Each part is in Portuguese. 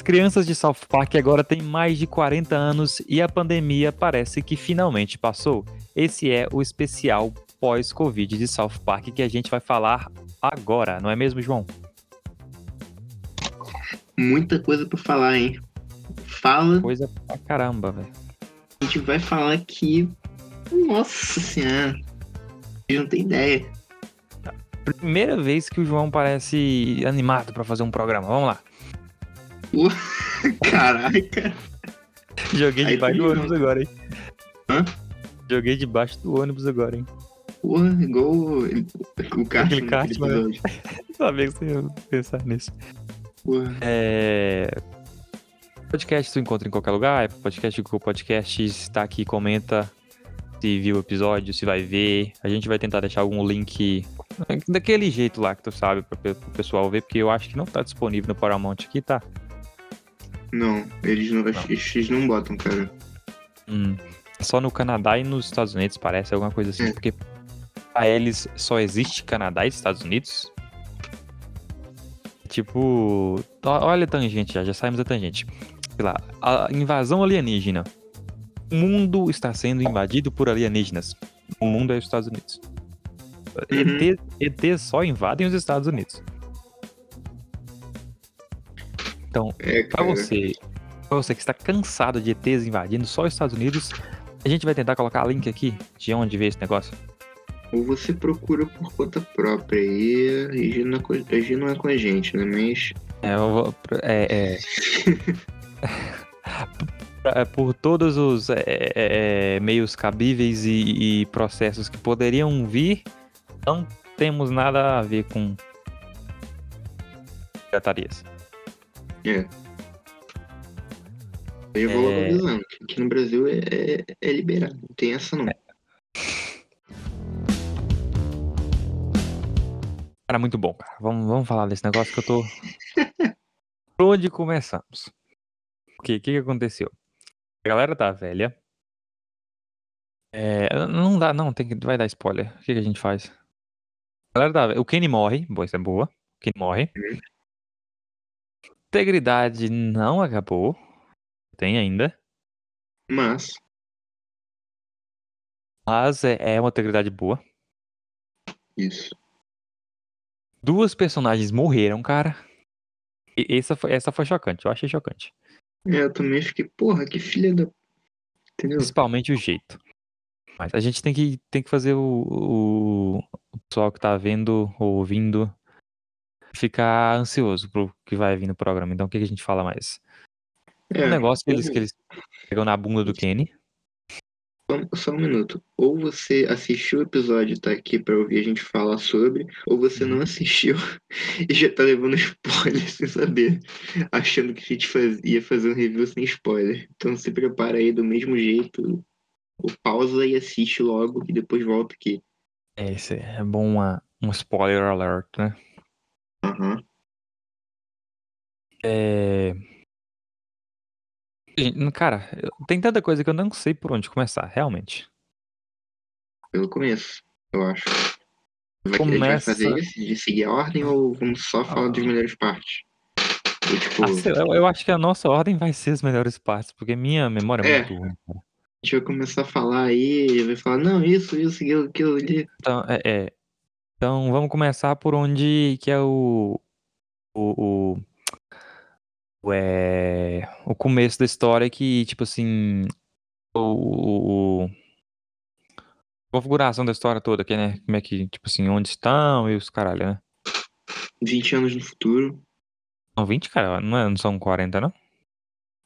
As crianças de South Park agora têm mais de 40 anos e a pandemia parece que finalmente passou. Esse é o especial pós-Covid de South Park que a gente vai falar agora, não é mesmo, João? Muita coisa pra falar, hein? Fala. Coisa pra caramba, velho. A gente vai falar aqui. Nossa senhora. Gente não tem ideia. Primeira vez que o João parece animado pra fazer um programa. Vamos lá. Caraca. Joguei Aí debaixo tu do ônibus agora, hein? Hã? Joguei debaixo do ônibus agora, hein? Porra, igual o, o Cartman Aquele Cartman, né? Sabia que você ia pensar nisso. Porra. É... Podcast tu encontra em qualquer lugar, Apple podcast, Google Podcast, está aqui, comenta se viu o episódio, se vai ver. A gente vai tentar deixar algum link daquele jeito lá que tu sabe para o pessoal ver, porque eu acho que não tá disponível no Paramount aqui, tá? Não, eles não, eles não botam, cara. Hum, só no Canadá e nos Estados Unidos, parece, alguma coisa assim, É. porque pra eles só existe Canadá e Estados Unidos. Tipo, olha a tangente já, já saímos da tangente. Sei lá, a invasão alienígena. O mundo está sendo invadido por alienígenas. O mundo é os Estados Unidos. Uhum. ET, ETs só invadem os Estados Unidos. Então, É, Pra cara. você, pra você que está cansado de ETs invadindo só os Estados Unidos, a gente vai tentar colocar link aqui de onde vê esse negócio. Ou você procura por conta própria e é com, agir não é com a gente, né? Mas. É, eu vou- é, é. É, por todos os é, é, meios cabíveis e, e processos que poderiam vir, não temos nada a ver com piratarias. É. Eu vou logo É. que aqui no Brasil é, é, é liberado. Não tem essa não. Cara, muito bom, cara. Vamos, vamos falar desse negócio que eu tô. Por onde começamos? O que, que que aconteceu? A galera tá velha. É, não dá, não, tem que, vai dar spoiler. O que, que a gente faz? A galera tá velha. O Kenny morre, boa, isso é boa. O Kenny morre. Uhum. Integridade não acabou. Tem ainda. Mas. Mas é, é uma integridade boa. Isso. Duas personagens morreram, cara. E essa foi, essa foi chocante, eu achei chocante. É, eu também fiquei, porra, que filha da. Entendeu? Principalmente o jeito. Mas a gente tem que, tem que fazer o, o, o pessoal que tá vendo ou ouvindo ficar ansioso pro que vai vir no programa. Então o que, que a gente fala mais? É, o negócio que eles, que eles pegam na bunda do Kenny. Só, um minuto. Ou você assistiu o episódio e tá aqui pra ouvir a gente falar sobre, ou você Uhum. não assistiu e já tá levando spoiler sem saber, achando que a gente faz- ia fazer um review sem spoiler. Então se prepara aí do mesmo jeito, ou pausa e assiste logo e depois volta aqui. É, esse é bom uma, um spoiler alert, né? Aham. É... Gente, Cara, eu- tem tanta coisa que eu não sei por onde começar, realmente. Pelo começo, eu acho. Vai, a gente vai Começa- fazer isso de seguir a ordem ou vamos só falar das melhores partes? Ou, tipo, Ah, sei lá, eu, eu acho que a nossa ordem vai ser as melhores partes, porque minha memória é, É. muito ruim. cara. a gente vai começar a falar aí, vai falar, não, isso, isso, aquilo, aquilo ali. Então, é, é. Então vamos começar por onde que é o. O. O, o, é, o começo da história que, tipo assim. O. o- a configuração da história toda, que, né? Como é que, tipo assim, onde estão e os caralho, né? 20 anos no futuro. São 20, cara? Não, é, não são 40, não?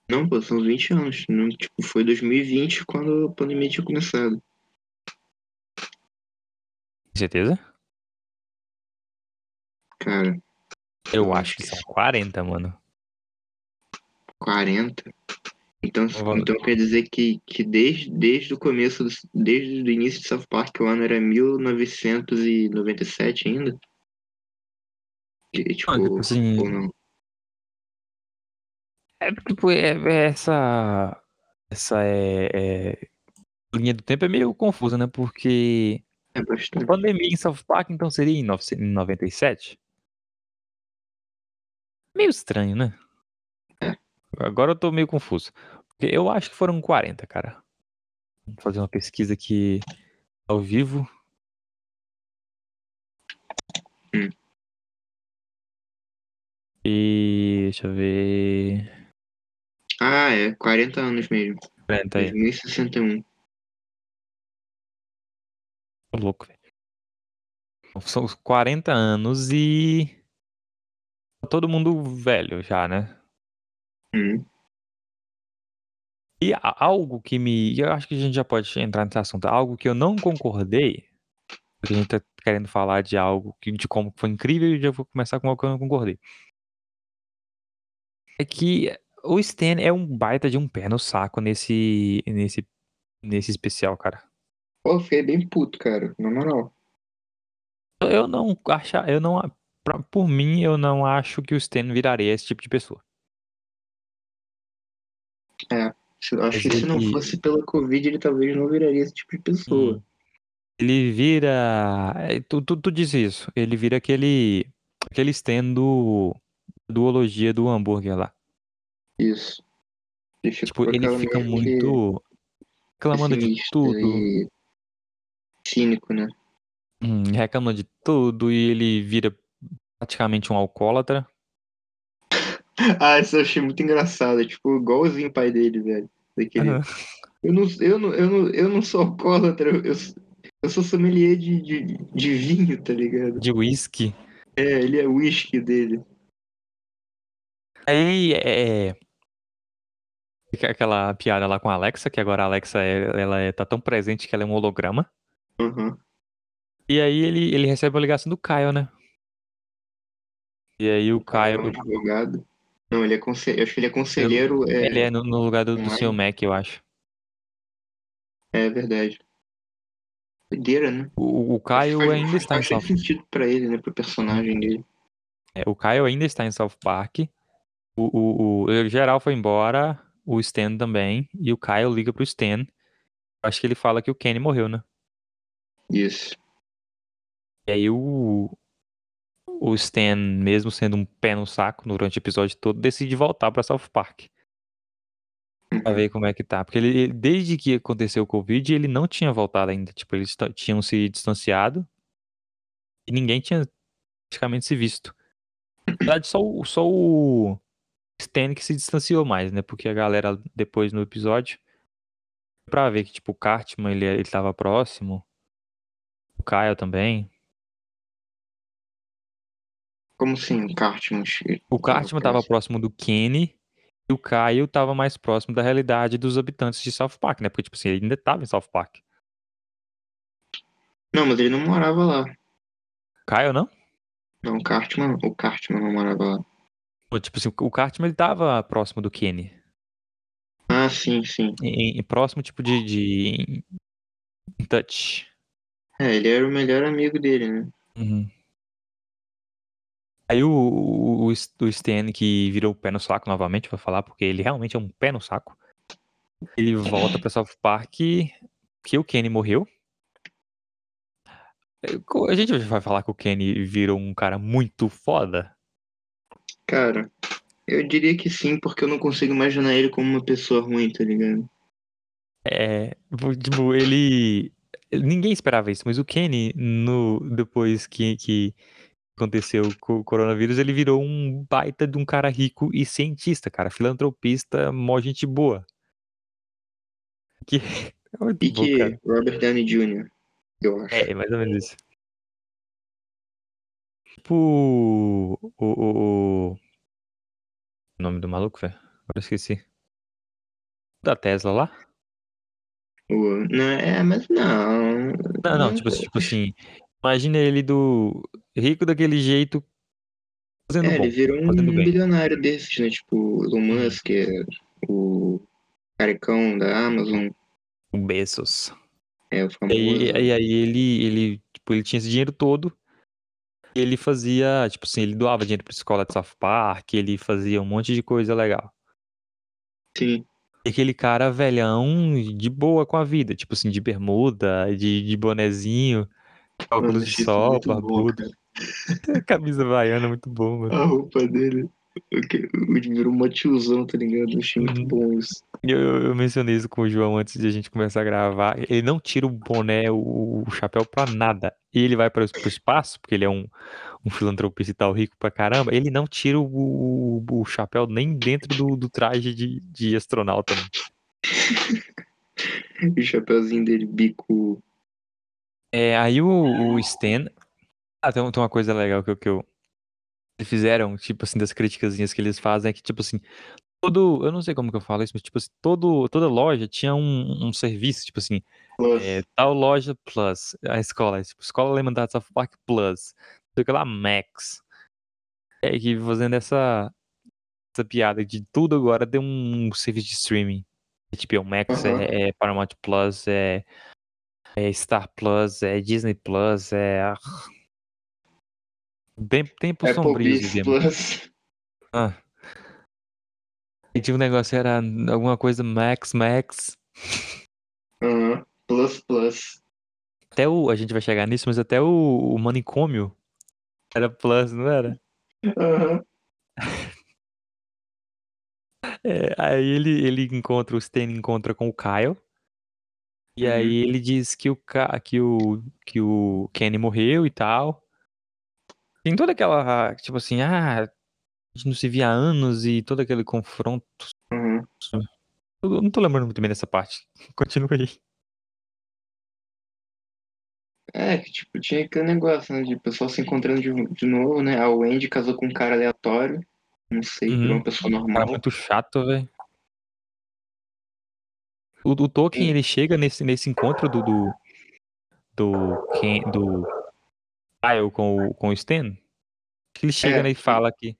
Não, pô, são 20 anos. Não, tipo, foi 2020 quando a pandemia tinha começado. Com certeza? Cara, Eu acho que que são 40, mano. 40. Então, Vou- então quer dizer que, que desde, desde o começo, do, desde o início de South Park, o ano era 1997 ainda? E, tipo, Ah, tipo assim, ou não? É tipo, é, é essa. Essa é, é- linha do tempo é meio confusa, né? Porque É a pandemia em South Park, então seria em 900 em 97? Meio estranho, né? agora eu tô meio confuso. Eu acho que foram 40, cara. Vou fazer uma pesquisa aqui ao vivo. Hum. E deixa eu ver. Ah, é. 40 anos mesmo. 40 aí. 2061. Tô louco, velho. São os 40 anos e. Todo mundo velho já, né? Hum. E algo que me. Eu acho que a gente já pode entrar nesse assunto. Algo que eu não concordei. Porque a gente tá querendo falar de algo que, de como foi incrível e já vou começar com algo que eu não concordei. É que o Stan é um baita de um pé no saco nesse. nesse. nesse especial, cara. Pô, fiquei bem puto, cara. Na moral. Eu não acho. Eu não. Pra- por mim, eu não acho que o Stan viraria esse tipo de pessoa. Se- Acho que se não fosse pela Covid, ele talvez não viraria esse tipo de pessoa. Hum. Ele vira. é, Tu, tu, tu diz isso. Ele vira aquele. aquele Stan do. duologia do hambúrguer lá. Isso. Ele fica Tipo, ele fica muito. reclamando de tudo. E cínico, né? Hum, reclama de tudo e ele vira praticamente um alcoólatra. Ah, isso eu achei muito engraçado. É, tipo, igualzinho o pai dele, velho. Daquele... Aham. eu, não, eu, não, eu, não, eu não sou alcoólatra, eu, eu, sou sommelier de, de, de vinho, tá ligado? De whisky. É, ele é whisky dele. Aí é. fica Aquela piada lá com a Alexa, que agora a Alexa é- ela é, tá tão presente que ela é um holograma. Aham. E aí ele, ele recebe a ligação do Caio, né? E aí o O cara é um Caio. advogado. Não, ele é conselheiro. Acho que ele é conselheiro. É, Ele é no, no lugar do, do. Sr. Mac, eu acho. é verdade. Doideira, né? O, o Caio Faz- ainda faz está em bastante South sentido pra ele, né? Pro personagem dele. É, o Caio ainda está em South Park. O, o, o, o geral foi embora. O Stan também. E o Caio liga pro Stan. Acho que ele fala que o Kenny morreu, né? Isso. E aí o. O Stan, mesmo sendo um pé no saco durante o episódio todo, decide voltar pra South Park. Pra ver como é que tá. Porque ele, desde que aconteceu o Covid, ele não tinha voltado ainda. Tipo, eles tinham se distanciado. E ninguém tinha praticamente se visto. Na verdade, só, só o Stan que se distanciou mais, né? Porque a galera, depois no episódio, pra ver que, tipo, o Cartman, ele, ele tava próximo. O Kyle também. Como assim, o Cartman? O Cartman tava próximo do Kenny. E o Kyle tava mais próximo da realidade dos habitantes de South Park, né? Porque, tipo assim, ele ainda tava em South Park. Não, mas ele não morava lá. Kyle, não? Não, o Cartman, o Cartman não morava lá. Pô, Tipo assim, o Cartman, ele tava próximo do Kenny. Ah, sim, sim. Em, em- próximo, tipo, de... de... em touch. É, ele era o melhor amigo dele, né? Uhum. Aí o, o, o Stan, que virou o pé no saco novamente, vou falar, porque ele realmente é um pé no saco. Ele volta pra South Park que o Kenny morreu. É, A gente vai falar que o Kenny virou um cara muito foda. Cara, eu diria que sim, porque eu não consigo imaginar ele como uma pessoa ruim, tá ligado? É, tipo, ele. Ninguém esperava isso, mas o Kenny, no, depois que, que aconteceu com o coronavírus, ele virou um baita de um cara rico e cientista, cara. Filantropista, mó gente boa. Que é muito bom, Pique cara. Robert Downey Jr., eu acho. É, mais ou menos isso. Tipo. O. O, o... o nome do maluco, velho? Agora eu esqueci. Da Tesla lá? Não, é, mas não. Não, não, tipo, tipo assim. Imagina ele do. Rico daquele jeito. Fazendo É, bom. ele virou um bilionário desses, né? Tipo, o Elon. Musk, é o carecão da Amazon, O Bezos. é o E famoso. aí, e aí ele, ele, tipo, ele tinha esse dinheiro todo. E ele fazia, tipo assim, ele doava dinheiro pra escola de South Park, ele fazia um monte de coisa legal. Sim. E aquele cara velhão de boa com a vida, tipo assim, de bermuda, de, de bonezinho, óculos de isso sol, barbudo. Camisa baiana, muito bom, mano. A roupa dele. O virou uma tiozão, tá ligado? Eu achei muito Uhum. bom isso. Eu, eu- mencionei isso com o João antes de a gente começar a gravar. Ele não tira o boné, o, o chapéu pra nada. E ele vai para o espaço, porque ele é um, um filantropista e tal, rico pra caramba. Ele não tira o, o, o chapéu nem dentro do, do traje de, de astronauta. O chapeuzinho dele, bico. É, aí o, o Stan. Ah, tem, tem uma coisa legal que, eu- que eu. Eles fizeram, tipo assim, das criticazinhas que eles fazem, é que, tipo assim, todo. Eu não sei como que eu falo isso, mas, tipo assim, todo, toda loja tinha um, um serviço, tipo assim, Plus. é, tal loja Plus, a escola, tipo, Escola Alemã da South Park Plus, não sei o que lá, Max. É que fazendo essa, essa piada de tudo agora tem um serviço de streaming. HBO Max, Aham. é, é Paramount Plus, é, é Star Plus, é Disney Plus, é. ah, Bem, tempos Apple Beats vivemos. Plus. Ah. E tinha um negócio, era alguma coisa Max, Max. Aham. Plus Plus. Até o. A gente vai chegar nisso, mas até o, o manicômio era Plus, não era? Aham. É, aí ele, ele encontra, o Stan encontra com o Kyle. E Uhum. aí ele diz que o, que o, que o Kenny morreu e tal. Tem toda aquela, tipo assim, ah, a gente não se via há anos e todo aquele confronto. Aham. Eu não tô lembrando muito bem dessa parte. Continua aí. É, que tipo, tinha aquele negócio, né? De pessoal se encontrando de, de novo, né? A Wendy casou com um cara aleatório. Não sei, virou Uhum. uma pessoa Cara normal. muito chato, velho. O, o Tolkien, ele chega nesse, nesse encontro do. do. do. Do Kyle com o, com o Stan. Ele chega É, né, e fala que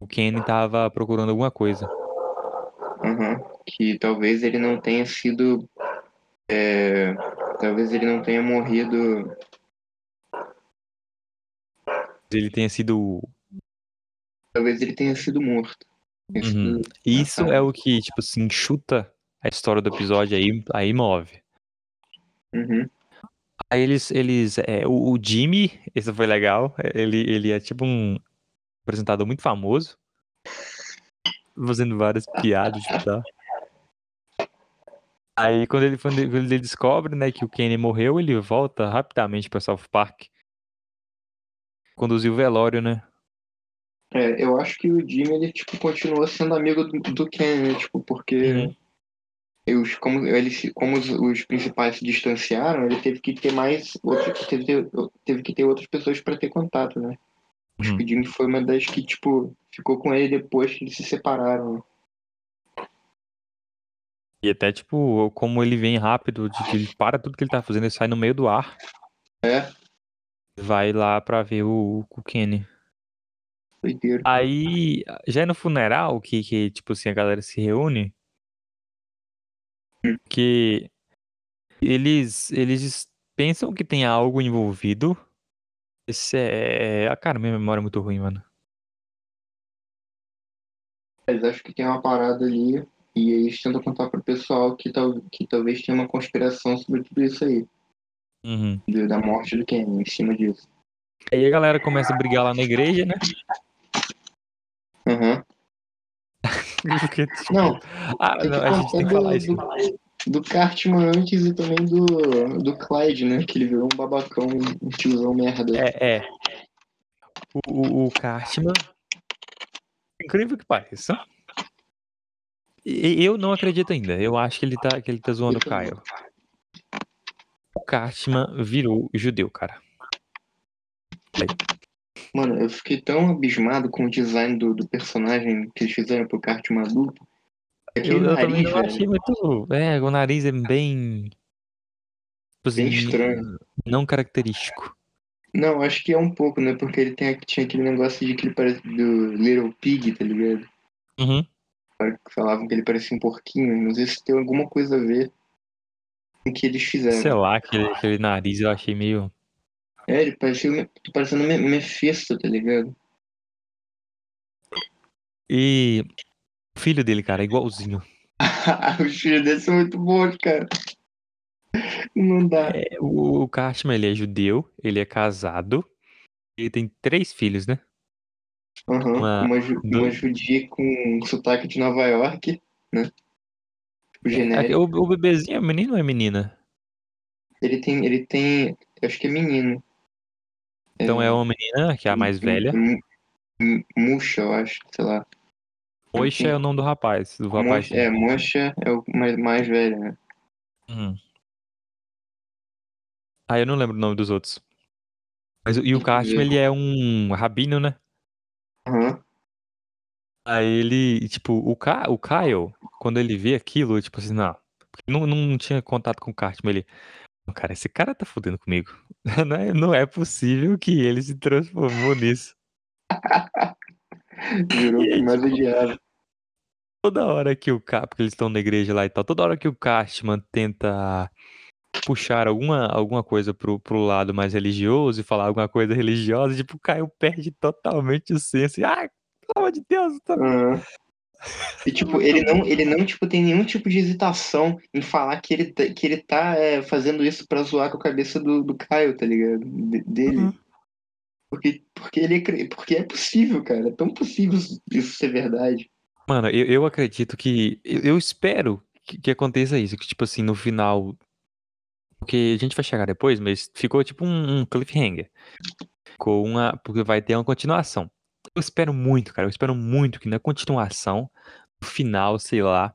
o Kenny tava procurando alguma coisa. Aham. Que talvez ele não tenha sido. é, talvez ele não tenha morrido. Ele tenha sido. Talvez ele tenha sido morto. Uhum. Isso é o que, tipo assim, chuta a história do episódio aí, aí move. Uhum. Aí eles. eles é, o, o Jimmy, esse foi legal. Ele, ele é tipo um apresentador muito famoso. Fazendo várias piadas e tal. Aí quando ele, quando ele descobre, né, que o Kenny morreu, ele volta rapidamente pra South Park. Conduzir o velório, né? É, eu acho que o Jimmy, ele, tipo, continuou sendo amigo do, do Ken, né? Tipo, porque Uhum. Os, como, ele, se- como os, os principais se distanciaram, ele teve que ter mais. Teve, ter- teve que ter outras pessoas pra ter contato, né? Que o Jimmy foi uma das que, tipo, ficou com ele depois que eles se separaram. né? E até, tipo, como ele vem rápido, de que ele para tudo que ele tá fazendo, ele sai no meio do ar. É, Vai lá pra ver o, o Kenny. doideiro. Aí, já é no funeral que, que, tipo assim, a galera se reúne. Que eles, eles pensam que tem algo envolvido. Esse é. Ah, cara, minha memória é muito ruim, mano. Eles acham que tem uma parada ali e eles tentam contar pro pessoal que, tal, que talvez tenha uma conspiração sobre tudo isso aí, Uhum. da morte do Ken, em cima disso. Aí a galera começa a brigar lá na igreja, né? Aham. Porque, tipo, Não, ah, tem não, a gente tem que falar isso. do, do Cartman antes e também do, do Clyde, né? Que ele virou um babacão, um tiozão merda. É, é. O, o, Cartman. Incrível que pareça. Eu não acredito ainda. Eu acho que ele tá, que ele tá zoando o. Kyle. O Cartman virou judeu, cara. Mano, eu fiquei tão abismado com o design do, do personagem que eles fizeram pro adulto. Eu, Aquele eu também nariz, velho, achei muito. É, o nariz é bem. Tipo bem assim, estranho. não característico. Não, acho que é um pouco, né? Porque ele tem, tinha aquele negócio de que ele parece do Little Pig, tá ligado? Uhum. Falavam que ele parecia um porquinho. Não sei se tem alguma coisa a ver com o que eles Sei fizeram. lá, aquele, aquele nariz eu achei meio. É, ele parecia tô parecendo Me- Mephisto, tá ligado? E o filho dele, cara, é igualzinho. Os filhos dele são muito bons, cara. Não dá. É, o, o Cartman, ele é judeu, ele é casado. Ele tem três filhos, né? Aham, Uma- Uma, ju- do- uma judia com sotaque de Nova York, né? O É, genérico. O, o bebezinho é menino ou é menina? Ele tem, ele tem, eu acho que é menino. Então é uma menina, que é a mais velha. M- M- Musha, eu acho, sei lá. Moisha é o nome do rapaz. Do rapaz. É, Mocha é o mais, mais velho, né? Uhum. Ah, eu não lembro o nome dos outros. Mas, e o Cartman, ele é um rabino, né? Aham. Aí ele, tipo, o, Ka, o Kyle, quando ele vê aquilo, tipo assim, não, não, não tinha contato com o Cartman, ele, "Não, cara, esse cara tá fudendo comigo. Não é, não é possível que ele se transformou nisso. Virou o que mais tipo, odiava. Toda hora que o Cartman, porque eles estão na igreja lá e tal, toda hora que o Cartman tenta puxar alguma, alguma coisa pro, pro lado mais religioso e falar alguma coisa religiosa, tipo, o Kyle perde totalmente o senso. E, ah, pelo amor de Deus, tá... Aham. E tipo, ele não, ele não tipo, tem nenhum tipo de hesitação em falar que ele, tá- que ele tá é, fazendo isso pra zoar com a cabeça do, do Caio, tá ligado? De- dele. Uhum. Porque, porque, ele, porque é possível, cara. É tão possível isso- isso ser verdade. Mano, eu, eu acredito que. Eu, eu espero que, que aconteça isso. Que, tipo assim, no final. Porque a gente vai chegar depois, mas ficou tipo um, um cliffhanger. Ficou uma. Porque vai ter uma continuação. Eu espero muito, cara. Eu espero muito que na continuação, no final, sei lá.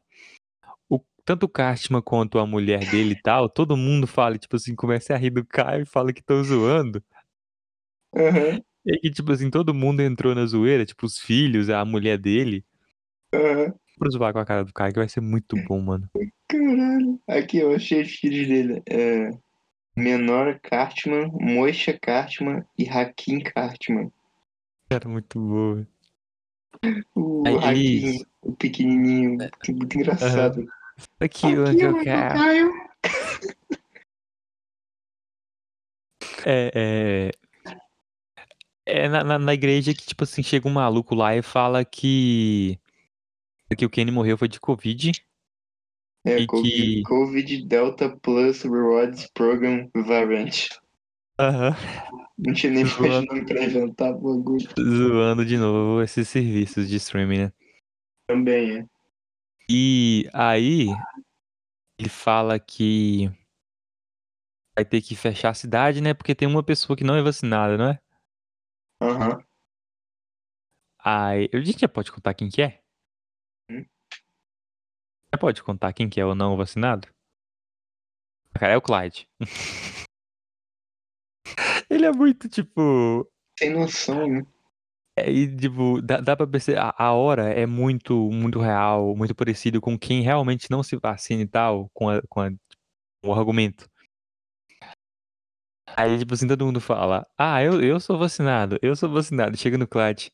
O, tanto o Cartman quanto a mulher dele e tal, todo mundo fale, tipo assim, comece a rir do Caio e fala que estão zoando. Aham, E que, tipo assim, todo mundo entrou na zoeira, tipo, os filhos, a mulher dele. aham. Pra zoar com a cara do Caio, que vai ser muito bom, mano. Caralho. Aqui, eu achei os filhos dele. É, Menor Cartman, Moisha Cartman e Hakim Cartman. Era muito bom. O Aí, isso. o pequenininho, muito engraçado. Aquilo que eu quero. Caio. É, é, é na, na, na igreja que, tipo assim, chega um maluco lá e fala que. Que o Kenny morreu foi de Covid. É, E COVID, que- COVID Delta Plus Rewards Program Variant. Aham. Não tinha nem Zoando. mais nome pra inventar bagulho. Zoando de novo esses serviços de streaming, né? Também é. E aí. Ele fala que. Vai ter que fechar a cidade, né? Porque tem uma pessoa que não é vacinada, não é? Aham. Aí. A gente já pode contar quem que é? Hum? Já pode contar quem que é ou não vacinado? Cara, é o Clyde. Ele é muito, tipo. Sem noção, né? É, e, tipo, dá, dá pra perceber. A, a hora é muito, muito real, muito parecido com quem realmente não se vacina e tal, com, a, com, a- com o argumento. Aí, tipo assim, todo mundo fala: Ah, eu, eu sou vacinado, eu sou vacinado. Chega no Clyde.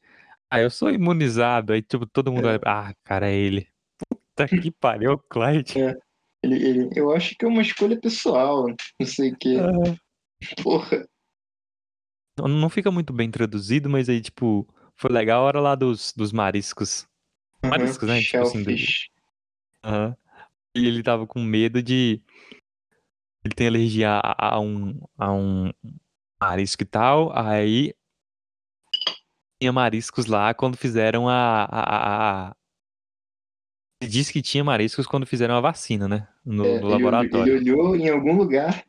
Ah, eu sou imunizado. Aí, tipo, todo mundo É. olha. Ah, cara, é ele. Puta que pariu, é o Clyde. É. Ele, ele, eu acho que é uma escolha pessoal, não sei o que. Ah. Porra. Não, não fica muito bem traduzido, mas aí, tipo, foi legal a hora lá dos, dos mariscos. Aham, Mariscos, né? Tipo assim, do-. Aham. E ele tava com medo de. Ele tem alergia a, a um, a um marisco e tal. Aí. Tinha mariscos lá quando fizeram a. a, a- Ele disse que tinha mariscos quando fizeram a vacina, né? No, É, no ele, laboratório. ele olhou em algum lugar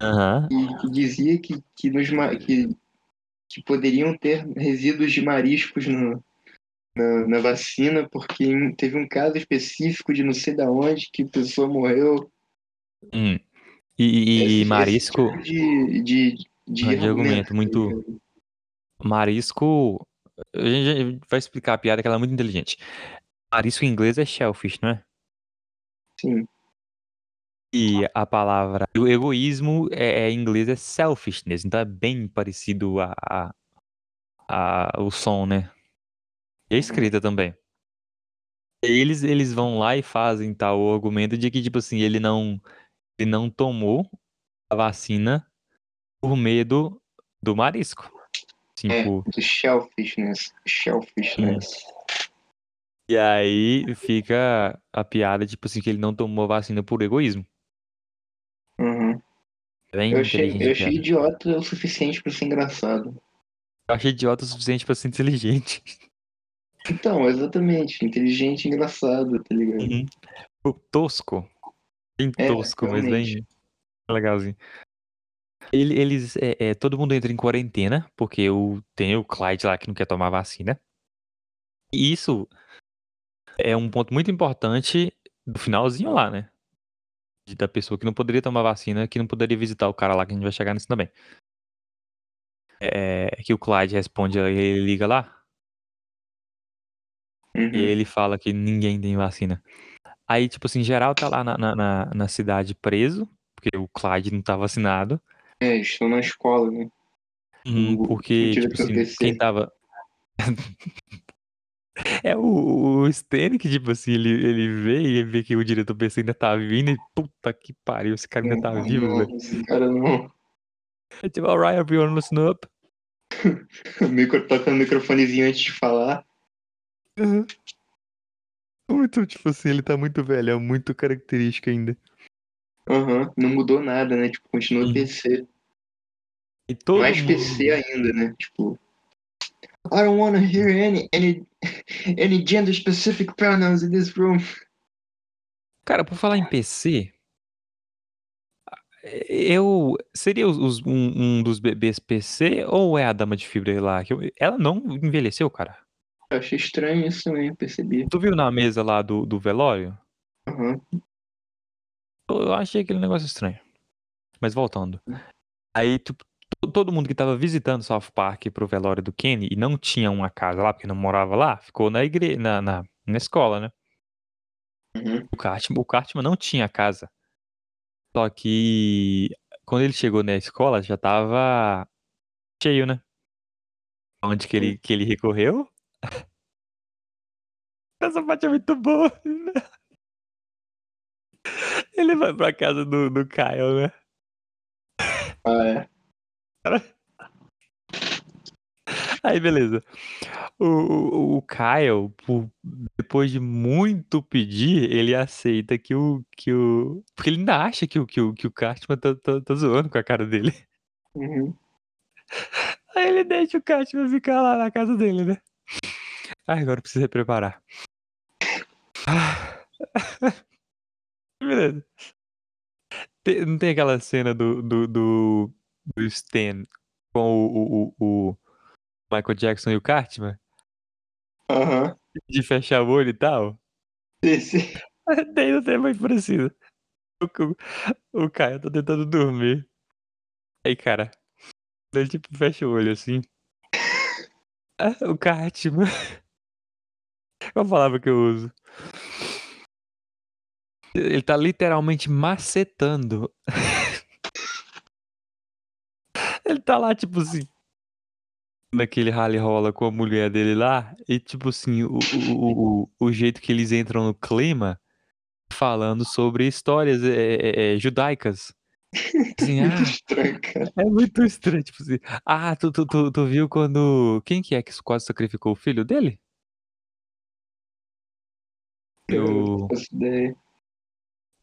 Aham. e, que dizia que, que, nos, que, que poderiam ter resíduos de mariscos no, na, na vacina, porque teve um caso específico de não sei da onde que a pessoa morreu. Hum. E, e- e esse marisco. tipo de, de, de, Ah, de argumento, muito-? Marisco. A gente vai explicar a piada que ela é muito inteligente. Marisco em inglês é shellfish, não é? Sim, E a palavra o egoísmo é, é- em inglês é selfishness, então é bem parecido a, a, a- o som, né? E a escrita também. Eles, eles vão lá e fazem tal o argumento de que, tipo assim, ele não, ele não tomou a vacina por medo do marisco. é, Tipo, do shellfishness. Shellfishness. e aí fica a piada, tipo assim, que ele não tomou a vacina por egoísmo. Uhum. É Bem Eu achei, eu achei idiota o suficiente pra ser engraçado. Eu achei idiota o suficiente pra ser inteligente. Então, exatamente. Inteligente e engraçado, tá ligado? Uhum. O tosco. Bem É, tosco, mas realmente. bem legalzinho. Ele- eles, é, é, todo mundo entra em quarentena, porque o, tem o Clyde lá que não quer tomar vacina. E isso é um ponto muito importante do finalzinho lá, né? De- Da pessoa que não poderia tomar vacina, que não poderia visitar o cara lá, que a gente vai chegar nisso também. É, que o Clyde responde, ele liga lá, e Uhum. ele fala que ninguém tem vacina. Aí, tipo assim, geral tá lá na, na, na- cidade preso, porque o Clyde não tá vacinado. É, estão na escola, né? O- porque, tipo assim, quem tava. é o, o Stanley que, tipo assim, ele, ele vê e vê que o diretor PC ainda tá vindo e puta que pariu, esse cara ainda tá vivo, não, velho. esse cara não. É tipo, alright, everyone, listen up. O micro, toca no microfonezinho antes de falar. Uhum. Muito, tipo assim, ele tá muito velho, é muito característico ainda. Aham, não mudou nada, né? Tipo, continua Uhum. PC. E todo Mais mundo. PC ainda, né? Tipo. I don't wanna hear any, any, any gender specific pronouns in this room. Cara, por falar em PC, eu. Seria os, um, um dos bebês PC ou é a dama de fibra lá? Ela não envelheceu, cara. Eu achei estranho isso também, percebi. Tu viu na mesa lá do, do velório? Aham. Eu achei aquele negócio estranho. Mas voltando. Aí, tipo, to- todo mundo que tava visitando South Park pro velório do Kenny e não tinha uma casa lá, porque não morava lá, ficou na igreja, na, na, na escola, né? Uhum. O Cartman, o Cartman não tinha casa. Só que quando ele chegou na escola já tava cheio, né? Onde que ele, que ele recorreu? Essa parte é muito boa. Ele vai pra casa do, do Kyle, né? Ah, é. Aí, beleza. O, o, o Kyle, por- depois de muito pedir, ele aceita que o. Que o porque ele ainda acha que o, que o, que o Cartman tá, tá, tá zoando com a cara dele. Uhum. Aí ele deixa o Cartman ficar lá na casa dele, né? Ai, agora precisa se preparar. Beleza. Tem- não tem aquela cena do, do, do, do Stan com o, o, o, Michael Jackson e o Cartman? Aham. De fechar o olho e tal? Esse. Tem não tem muito parecido. O, o, o Caio tá tentando dormir. Aí, cara, ele tipo fecha o olho assim. Ah, o Cartman. Qual a palavra que eu uso? Ele tá literalmente macetando. Ele tá lá, tipo assim. Naquele rally rola com a mulher dele lá. E, tipo assim, o, o, o, o jeito que eles entram no clima. Falando sobre histórias é, é, é, judaicas. Assim, Muito ah, estranho, cara. É muito estranho, tipo assim. Ah, tu, tu, tu, tu viu quando. Quem que é que quase sacrificou o filho dele? Eu Eu.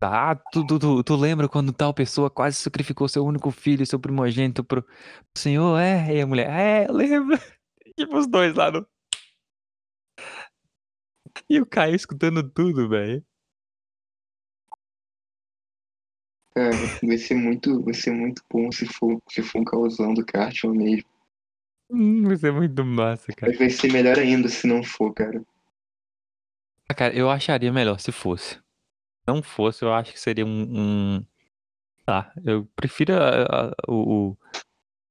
Ideia. Ah, tu, tu, tu, tu lembra quando tal pessoa quase sacrificou seu único filho, seu primogênito pro senhor? É, e a mulher, é, eu lembro. Tipo os dois lá no. E o Caio escutando tudo, velho. Cara, vai ser muito, vai ser muito bom se for, se for um causão do Cartman mesmo. Hum, vai ser muito massa, cara. Mas vai ser melhor ainda se não for, cara. Ah, cara, eu acharia melhor se fosse. Se não fosse, eu acho que seria um. um... Ah, eu prefiro a, a, o,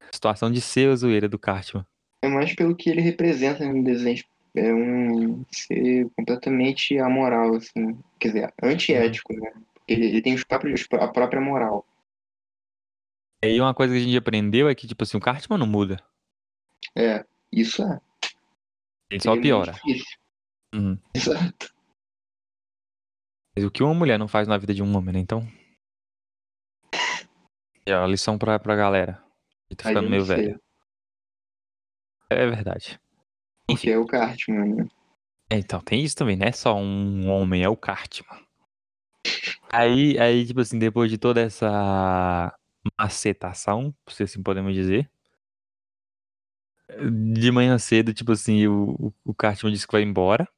a situação de ser a zoeira do Cartman. É mais pelo que ele representa no desenho. É um ser completamente amoral, assim. Quer dizer, antiético, né? Porque ele, ele tem os próprios, a própria moral. E uma coisa que a gente aprendeu é que, tipo assim, o Cartman não muda. É, isso é. Ele só Ele é piora. difícil. Uhum. Exato. Mas o que uma mulher não faz na vida de um homem, né? Então. É uma lição pra, pra galera. Que tá ficando meio velha. É verdade. Porque é o Cartman, né? É, Então, tem isso também, não é só um homem, é o Cartman. Aí, aí, tipo assim, depois de toda essa macetação, se assim podemos dizer, de manhã cedo, tipo assim, o, o Cartman diz que vai embora.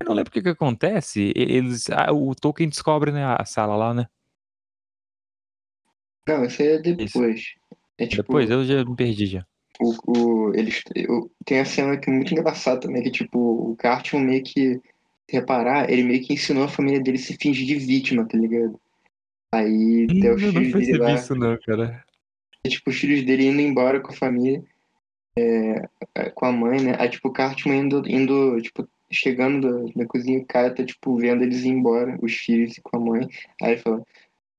Eu não lembro o que que acontece. Eles, ah, o Tolkien descobre, né, a sala lá, né? Não, isso aí é Isso. depois. É tipo, Depois eu já me perdi já. o, o, eles, eu, tem a cena que é muito engraçada também, que tipo, o Cartman meio que, se reparar, ele meio que ensinou a família dele a se fingir de vítima, tá ligado? Aí tem os filhos dele lá, isso não, cara. e, tipo, os filhos dele indo embora com a família, é, é, com a mãe, né? Aí, tipo, o Cartman indo, indo tipo, chegando da, da cozinha, o cara tá, tipo, vendo eles ir embora, os filhos com a mãe. Aí ele fala,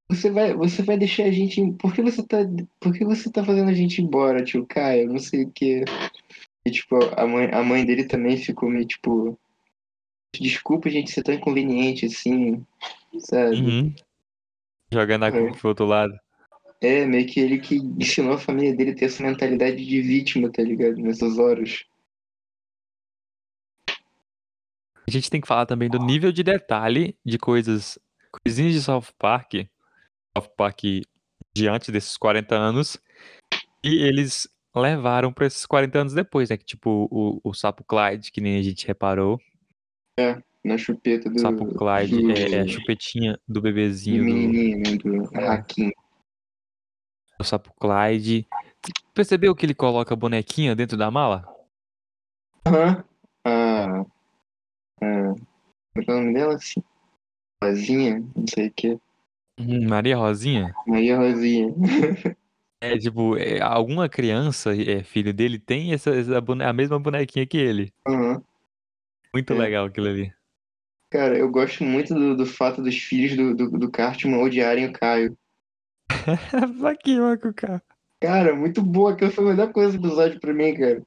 você vai, você vai deixar a gente. Por que você tá. Por que você tá fazendo a gente ir embora, tio Caio? Não sei o quê. E tipo, a mãe, a mãe dele também ficou meio tipo. Desculpa, gente, ser tão inconveniente assim. Sabe? Uhum. Jogando a É. culpa pro outro lado. É, meio que ele que ensinou a família dele a ter essa mentalidade de vítima, tá ligado? Nessas horas. A gente tem que falar também do nível de detalhe de coisas, coisinhas de South Park, South Park de antes desses 40 anos, e eles levaram pra esses 40 anos depois, né? Que tipo o, o Sapo Clyde, que nem a gente reparou. Na chupeta O do. Sapo Clyde do, é, é a chupetinha do bebezinho do, menininho, né? Do É. Do Sapo Clyde. Percebeu que ele coloca a bonequinha dentro da mala? Aham. A como é que o nome dela? Assim, Rosinha, não sei o que. Hum, Maria Rosinha? Maria Rosinha. É tipo, é, alguma criança, é, filho dele, tem essa, essa bone- a mesma bonequinha que ele. Aham. Muito É. legal aquilo ali. Cara, eu gosto muito do, do fato dos filhos do, do, do Cartman odiarem o Caio. Aqui, Marco K. Cara, muito boa. Aquilo foi a melhor coisa do episódio pra mim, cara.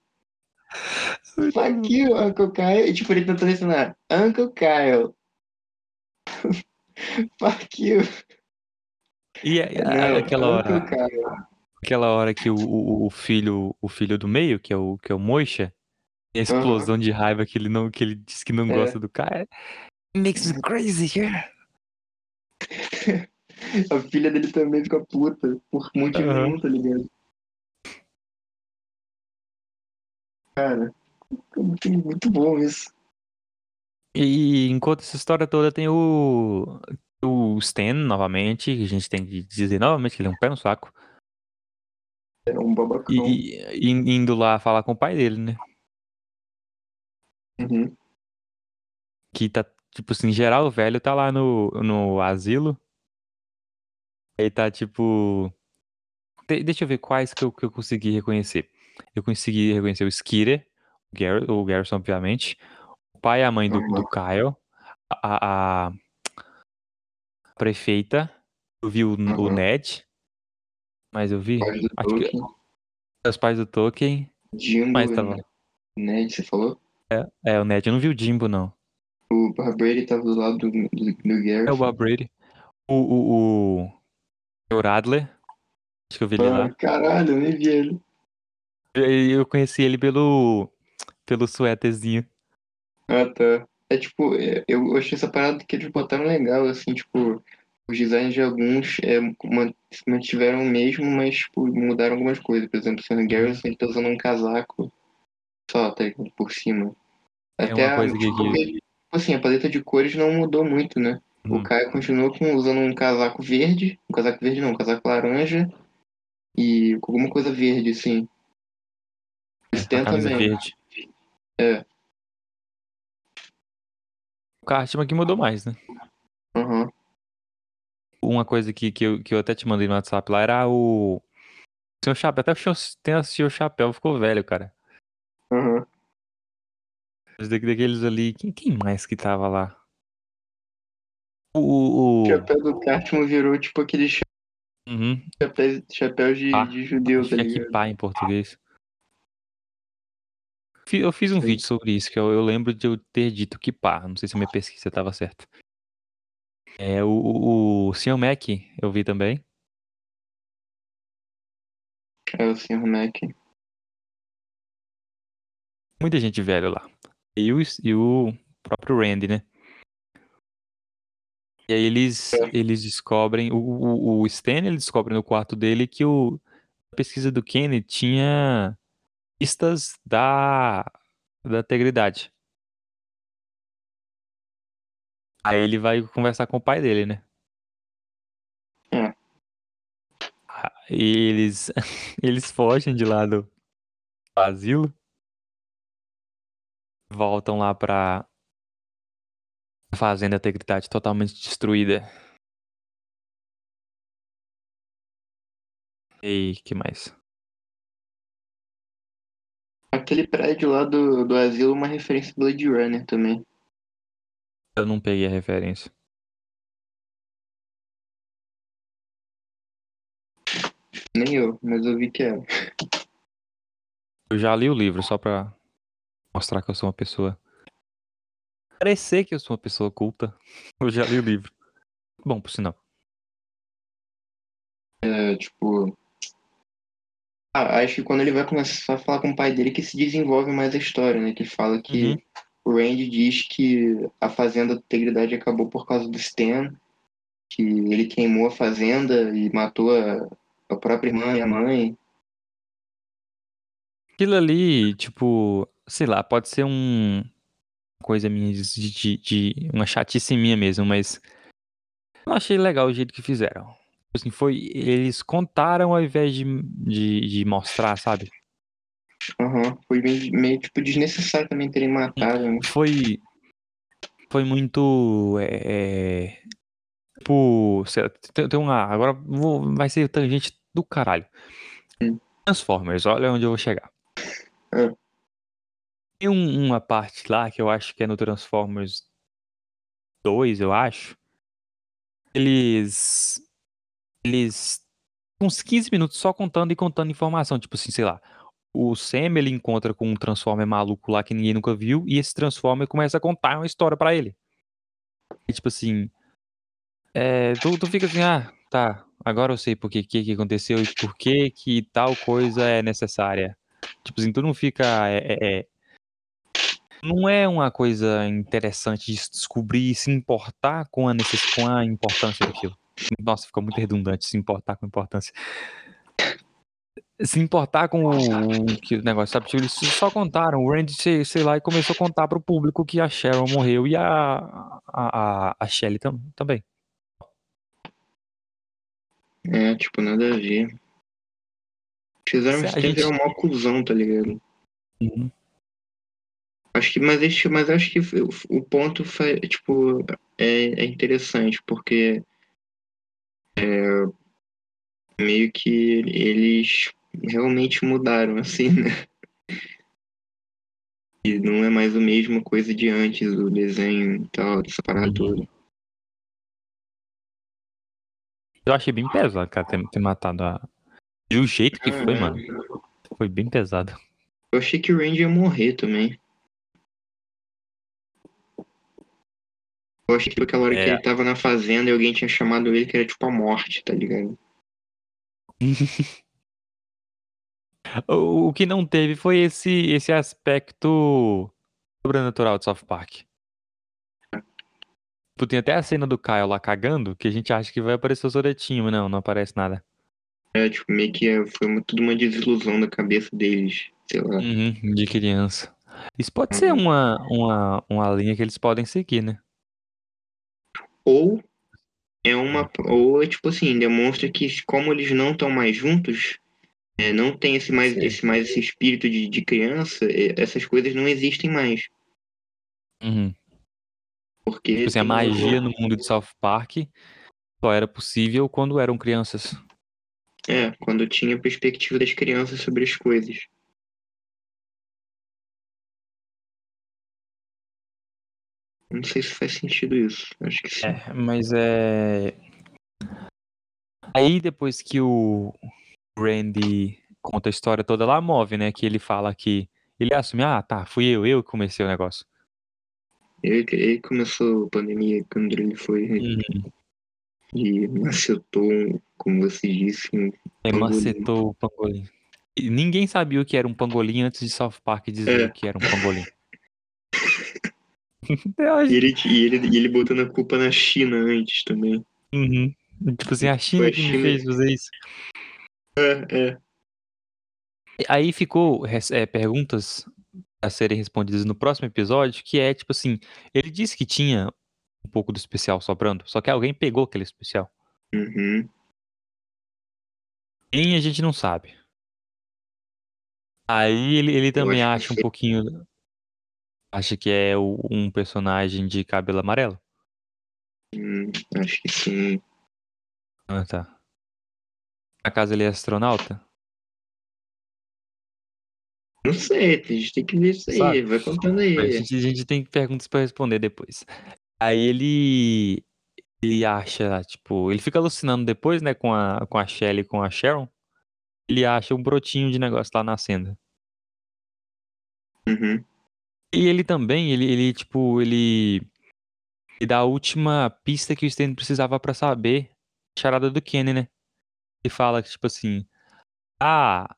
Fuck you, Uncle Kyle. E, tipo, ele tentando ensinar. Uncle Kyle. Fuck you. E a- a- Não, aquela Uncle hora, Kyle. aquela hora que o, o, o filho, o filho do meio, que é o que é o Moisha, tem a explosão de raiva que ele não, que ele diz que não É. gosta do cara. Makes me crazy here. A filha dele também fica puta. Por motivo Aham. nenhum, tá ligado? Cara, muito, muito bom isso. E enquanto essa história toda tem o o Stan novamente, que a gente tem que dizer novamente que ele é um pé no saco. É um babacão. E, e indo lá falar com o pai dele, né? Uhum. Que tá, tipo assim, em geral o velho tá lá no, no asilo. Ele tá tipo. De- deixa eu ver quais que eu, que eu consegui reconhecer. Eu consegui reconhecer o Skitter, o, Gar o Garrison, obviamente. O pai e a mãe do, do Kyle. A, a prefeita. Eu vi o, o Uhum. Ned. Mas eu vi. Pais do Acho que Tolkien. os pais do Tolkien. Jimbo, Mas tava. Ned, você falou? É, o Ned. Eu não vi o Jimbo, não. O Brady tava do lado do, do, do. É o Bob Brady. O, o, o, o Radler. Acho que eu vi ele lá. Ah, caralho, eu nem vi ele. Eu, conheci ele pelo, pelo suéterzinho. Ah, tá. É tipo, é, eu achei essa parada que eles botaram legal, assim, tipo, os designs de alguns é, mantiveram o mesmo, mas, tipo, mudaram algumas coisas. Por exemplo, o Garrison, ele tá usando um casaco só, tá? Por cima. É Até a, tipo, que- ele- assim, a paleta de cores não mudou muito, né? Hum. O Caio continuou com, usando um casaco verde, um casaco verde não, um casaco laranja e alguma coisa verde, assim. O A Stan camisa também. verde. É. O Cartman que mudou mais, né? Aham. Uma coisa que, que, eu, que eu até te mandei no WhatsApp lá era o. Seu chapéu. Até o seu- tem o chapéu, ficou velho, cara. Da- daqueles ali. Quem, quem mais que tava lá? O. o, O chapéu do Cartman virou tipo aquele Uhum. chapéu, chapéu de, Ah, de judeu, tá que é ligado? kippah em português. Fi- Eu fiz um Sim. vídeo sobre isso, que eu, eu lembro de eu ter dito kippah. Não sei se a minha pesquisa estava certa. É, o, o, o Sr. Mac, eu vi também. É o Sr. Mac. Muita gente velha lá. E o, e o próprio Randy, né? E aí eles, É. eles descobrem, o, o, o Stan ele descobre no quarto dele que o, a pesquisa do Kenny tinha pistas da, da integridade. Aí ele vai conversar com o pai dele, né? É. Ah, E eles, eles fogem de lá do asilo. Voltam lá pra fazenda integridade totalmente destruída. E que mais? Aquele prédio lá do, do asilo é uma referência Blade Runner também. Eu não peguei a referência. Nem eu, mas eu vi que era. Eu já li o livro só pra mostrar que eu sou uma pessoa. Parecer que eu sou uma pessoa culta. Eu já li o livro. Bom, por sinal. É, tipo. Acho que quando ele vai começar a falar com o pai dele que se desenvolve mais a história, né? Que fala que Uhum. o Randy diz que a fazenda da integridade acabou por causa do Stan, que ele queimou a fazenda e matou a, a própria irmã e a mãe. Aquilo ali, tipo, sei lá, pode ser um coisa minha de, de, de- uma chatice minha mesmo, mas eu achei legal o jeito que fizeram. Assim, foi, eles contaram ao invés de, de, de mostrar, sabe? Aham, Foi meio, meio, tipo desnecessário também terem matado, né? Foi, foi muito, é, é, tipo, tem, tem uma, agora vou, vai ser tangente do caralho. Hum. Transformers, olha onde eu vou chegar. É. Tem um- uma parte lá que eu acho que é no Transformers 2, eu acho. Eles. Eles. Uns 15 minutos só contando e contando informação. Tipo assim, sei lá. O Sam ele encontra com um Transformer maluco lá que ninguém nunca viu. E esse Transformer começa a contar uma história pra ele. E, tipo assim. É, tu, tu fica assim, ah, tá. Agora eu sei por que, que aconteceu e por que que tal coisa é necessária. Tipo assim, tu não fica. é- é- é, não é uma coisa interessante de descobrir e se importar com a, necess... com a importância daquilo. Nossa, ficou muito redundante se importar com importância. Se importar com o, que, o negócio, sabe? Tipo, eles só contaram. O Randy, sei, sei lá, e começou a contar pro público que a Sharon morreu e a, a, a, Shelly tam, também. É, tipo, nada a ver. Fizeram isso gente- era mó cuzão, tá ligado? Uhum. Acho que, mas, mas acho que o, o ponto foi, tipo, é, é interessante, porque é, meio que eles realmente mudaram, assim, né? E não é mais a mesma coisa de antes, do desenho e tal, dessa parada Uhum. toda. Eu achei bem pesado, cara, ter, ter matado a. E o jeito que foi, Ah, mano. Foi bem pesado. Eu achei que o Randy ia morrer também. Eu achei que aquela hora que É. ele tava na fazenda e alguém tinha chamado ele que era tipo a morte, tá ligado? O, o que não teve foi esse, esse aspecto sobrenatural de South Park. Tipo, tem até a cena do Kyle lá cagando, que a gente acha que vai aparecer o Soretinho, mas não, não aparece nada. É, tipo, meio que é- foi tudo uma desilusão da cabeça deles, sei lá. Uhum, de criança. Isso pode ser Uhum. uma, uma, uma linha que eles podem seguir, né? Ou é uma. Ou é tipo assim, demonstra que como eles não estão mais juntos, é, não tem esse mais, Sim. esse mais esse espírito de, de criança, essas coisas não existem mais. Uhum. Porque Tipo assim, a magia no mundo de South Park só era possível quando eram crianças. É, quando tinha a perspectiva das crianças sobre as coisas. Não sei se faz sentido isso. Acho que sim. É, mas é. Aí depois que o Randy conta a história toda lá, move, né? Que ele fala que. Ele assume, ah, tá, fui eu, eu que comecei o negócio. Ele, ele começou a pandemia quando ele foi Uhum. e macetou, como você disse, um Pangolim. macetou o pangolim. E ninguém sabia o que era um pangolim antes de South Park dizer É. o que era um pangolim. E ele, e, ele, e ele botando a culpa na China antes também. Uhum. Tipo assim, a China a que me China- fez fazer isso. É, é. Aí ficou é, perguntas a serem respondidas no próximo episódio, que é tipo assim, ele disse que tinha um pouco do especial sobrando, só que alguém pegou aquele especial. Uhum. Quem a gente não sabe. Aí ele, ele também acha um pouquinho. Acha que é o, um personagem de cabelo amarelo? Hum, acho que sim. Ah, tá. Acaso ele é astronauta? Não sei, a gente tem que ver isso aí, Sabe? vai contando aí. A gente, a gente tem perguntas para responder depois. Aí ele. Ele acha, tipo, ele fica alucinando depois, né, com a, com a Shelly e com a Sharon. Ele acha um brotinho de negócio lá nascendo. Uhum. E ele também, ele, ele tipo, ele, ele dá a última pista que o Stan precisava para saber a charada do Kenny, né? Ele fala que, tipo assim, ah,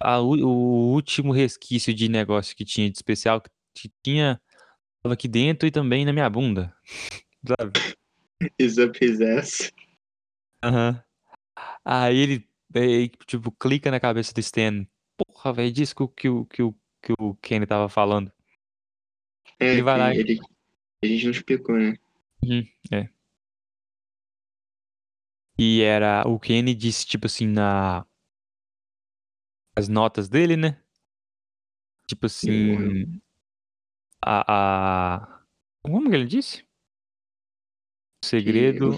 a, o último resquício de negócio que tinha de especial que tinha tava aqui dentro e também na minha bunda. Sabe? Is up his ass. Aham. Uhum. Aí ele, aí, tipo, clica na cabeça do Stan. Porra, velho, disse que, que, que, que o Kenny tava falando. É, ele vai lá. Ele, a gente não explicou, né? Uhum, é. E era. O Kenny disse, tipo assim, na as notas dele, né? Tipo assim. A, a. Como que ele disse? O segredo.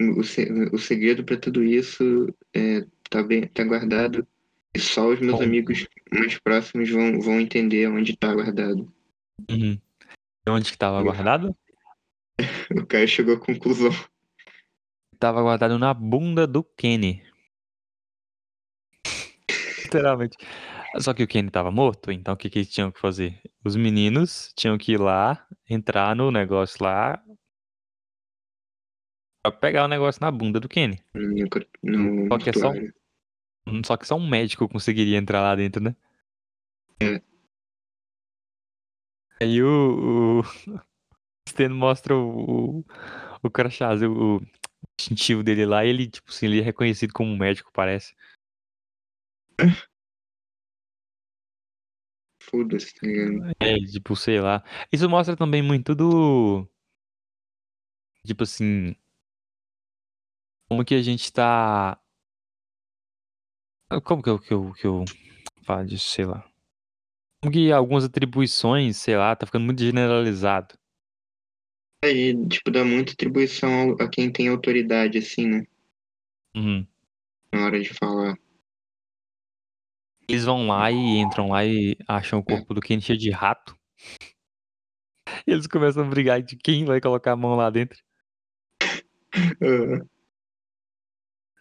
O, o, segredo para tudo isso é, tá, bem, tá guardado. E só os meus Bom. amigos mais próximos vão, vão entender onde tá guardado. Uhum. Onde que tava guardado? o cara chegou à conclusão. Tava guardado na bunda do Kenny. Literalmente. Só que o Kenny tava morto, então o que, que eles tinham que fazer? Os meninos tinham que ir lá, entrar no negócio lá. Pra pegar o negócio na bunda do Kenny. No, só, que é só, só que só um médico conseguiria entrar lá dentro, né? É. Aí o. o Stan mostra o. O, o o, o distintivo dele lá, e ele, tipo assim, ele é reconhecido como um médico, parece. Foda-se, tá ligado? É, tipo, sei lá. Isso mostra também muito do. Tipo assim. Como que a gente tá. Como que eu, que eu, que eu falo disso, sei lá. Como que algumas atribuições, sei lá, tá ficando muito generalizado. Aí, tipo, dá muita atribuição a quem tem autoridade, assim, né? Uhum. Na hora de falar. Eles vão lá e entram lá e acham o corpo do Ken cheio de rato. E eles começam a brigar de quem vai colocar a mão lá dentro. Uhum.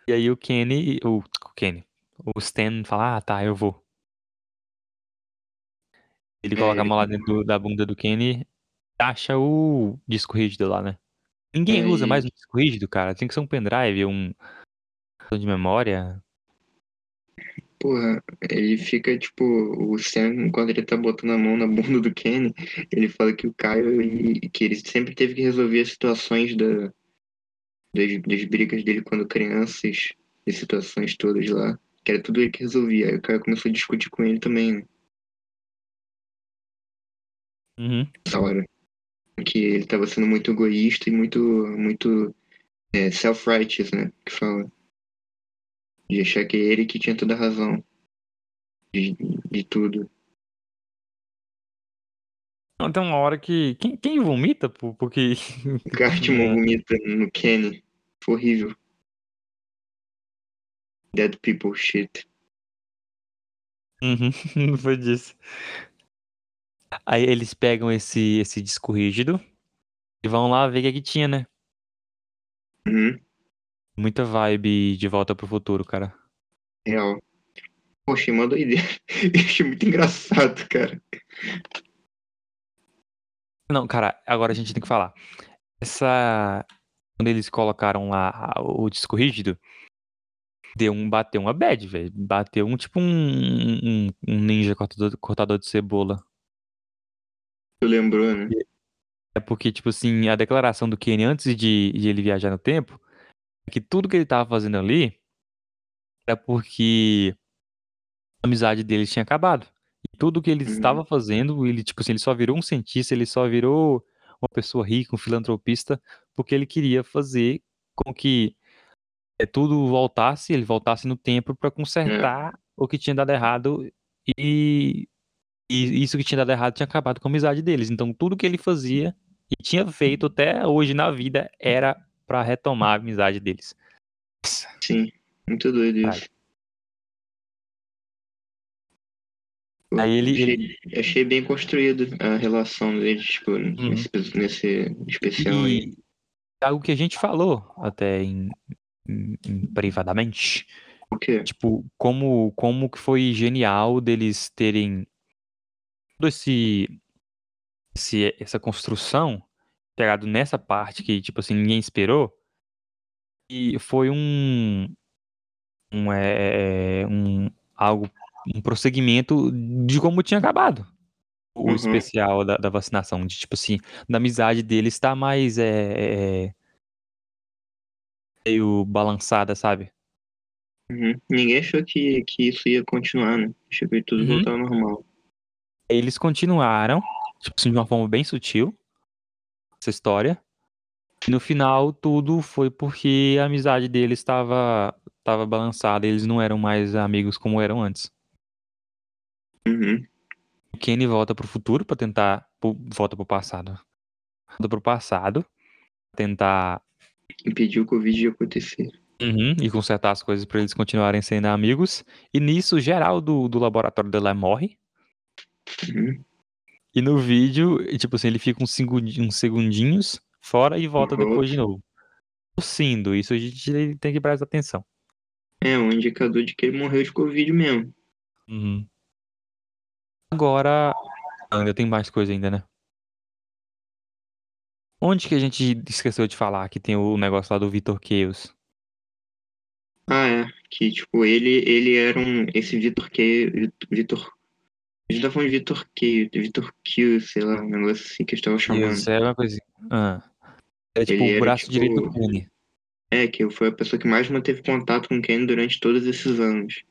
E aí o Kenny, o, o Kenny, o Stan fala, ah tá, eu vou. Ele coloca a mão lá dentro da bunda do Kenny acha o disco rígido lá, né? Ninguém usa mais um disco rígido, cara. Tem que ser um pendrive, um de memória. Porra, ele fica tipo, o Sam, quando ele tá botando a mão na bunda do Kenny, ele fala que o Caio, que ele sempre teve que resolver as situações da, das, das brigas dele quando crianças, as situações todas lá, que era tudo ele que resolvia. Aí o Caio começou a discutir com ele também, né? Uhum. Essa hora. Que ele tava sendo muito egoísta e muito, muito é, self-righteous, né? Que fala de achar que é ele que tinha toda a razão de, de tudo. Não, tem uma hora que. Quem, quem vomita? Porque. O Cartman vomita no Kenny. Foi horrível. Dead people shit. Uhum, não foi disso. Aí eles pegam esse, esse disco rígido e vão lá ver o que, é que tinha, né? Uhum. Muita vibe de volta pro futuro, cara. Real. Poxa, uma doideira. Eu achei muito engraçado, cara. Não, cara, agora a gente tem que falar. Essa. Quando eles colocaram lá o disco rígido, deu um. Bateu uma bad, velho. Bateu um tipo um, um, um ninja cortador, cortador de cebola. Tu lembrou, né? É porque, tipo assim, a declaração do Kenny antes de, de ele viajar no tempo que tudo que ele tava fazendo ali era porque a amizade deles tinha acabado. E tudo que ele Uhum. estava fazendo, ele, tipo assim, ele só virou um cientista, ele só virou uma pessoa rica, um filantropista, porque ele queria fazer com que é, tudo voltasse, ele voltasse no tempo para consertar o que tinha dado errado e, e isso que tinha dado errado tinha acabado com a amizade deles. Então tudo que ele fazia e tinha feito até hoje na vida era para retomar a amizade deles. Sim, muito doido isso. Aí ele- achei, achei bem construído a relação deles, tipo, nesse, nesse especial aí. E algo que a gente falou até em, em- em privadamente, O quê? tipo, como, como que foi genial deles terem esse, esse essa construção pegado nessa parte que, tipo assim, ninguém esperou. E foi um um, é, um algo um prosseguimento de como tinha acabado o Uhum. especial da, da vacinação, de tipo assim, da amizade deles tá mais é, é, meio balançada, sabe? Uhum. Ninguém achou que, que isso ia continuar, né? Achou que tudo Uhum. voltar ao normal. Eles continuaram, tipo assim, de uma forma bem sutil, essa história. E no final, tudo foi porque a amizade deles estava tava balançada, eles não eram mais amigos como eram antes. Uhum. O Kenny volta pro futuro pra tentar. pro- volta pro passado. Volta pro passado. Tentar. Impedir o Covid de acontecer. Uhum, e consertar as coisas pra eles continuarem sendo amigos. E nisso, geral do, do laboratório dela morre. Uhum. E no vídeo, tipo assim, ele fica uns, uns segundinhos fora e volta Volta. depois de novo. Tossindo, isso a gente tem que prestar atenção. É um indicador de que ele morreu de Covid mesmo. Uhum. Agora, ainda tem mais coisa ainda, né? Onde que a gente esqueceu de falar que tem o negócio lá do Vitor Chaos? Ah, é. Que, tipo, ele, ele era um. Esse Vitor Q. Vitor. A gente tá falando de Vitor Q. Vitor Q, sei lá, um negócio assim que eu estava chamando. Chaos é uma coisa. Ah. É tipo Ele o braço tipo, direito do Kenny. É, que foi a pessoa que mais manteve contato com o Ken durante todos esses anos.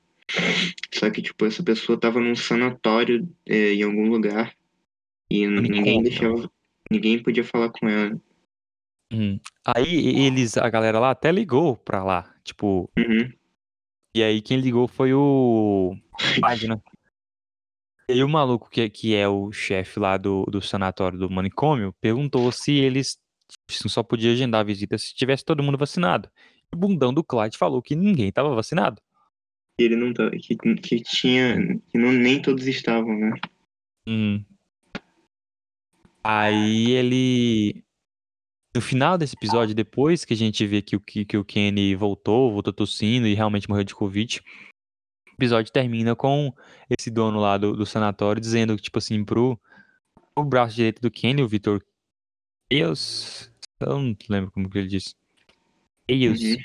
Só que, tipo, essa pessoa tava num sanatório é, em algum lugar e ninguém encontro. deixava. Ninguém podia falar com ela. Uhum. Aí eles, a galera lá até ligou pra lá. Tipo, Uhum. e aí quem ligou foi o. Né? E o maluco que, que é o chefe lá do, do sanatório do manicômio perguntou se eles se só podia agendar a visita se tivesse todo mundo vacinado. E o bundão do Clyde falou que ninguém tava vacinado. Ele não tá. Que, que tinha. Que não, nem todos estavam, né? Hum. Aí ele. No final desse episódio, depois que a gente vê que o, que, que o Kenny voltou, voltou tossindo e realmente morreu de Covid, episódio termina com esse dono lá do, do sanatório dizendo, tipo assim, pro, pro braço direito do Kenny, o Victor Chaos. Eu não lembro como que ele disse. Chaos. Uhum.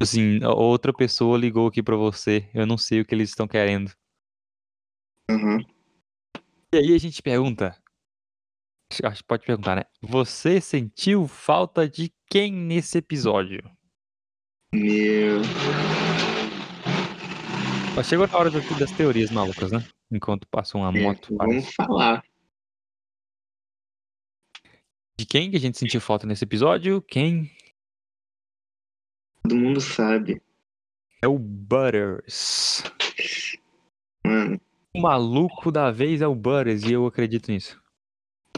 Assim, outra pessoa ligou aqui pra você. Eu não sei o que eles estão querendo. Aham. E aí a gente pergunta. Acho acho que pode perguntar, né? Você sentiu falta de quem nesse episódio? Meu. Ó, Chegou na hora das, teorias malucas, né? Enquanto passa uma É, moto. vamos parece. falar. De quem que a gente sentiu falta nesse episódio? Quem Todo mundo sabe. é o Butters. Mano. O maluco da vez é o Butters e eu acredito nisso.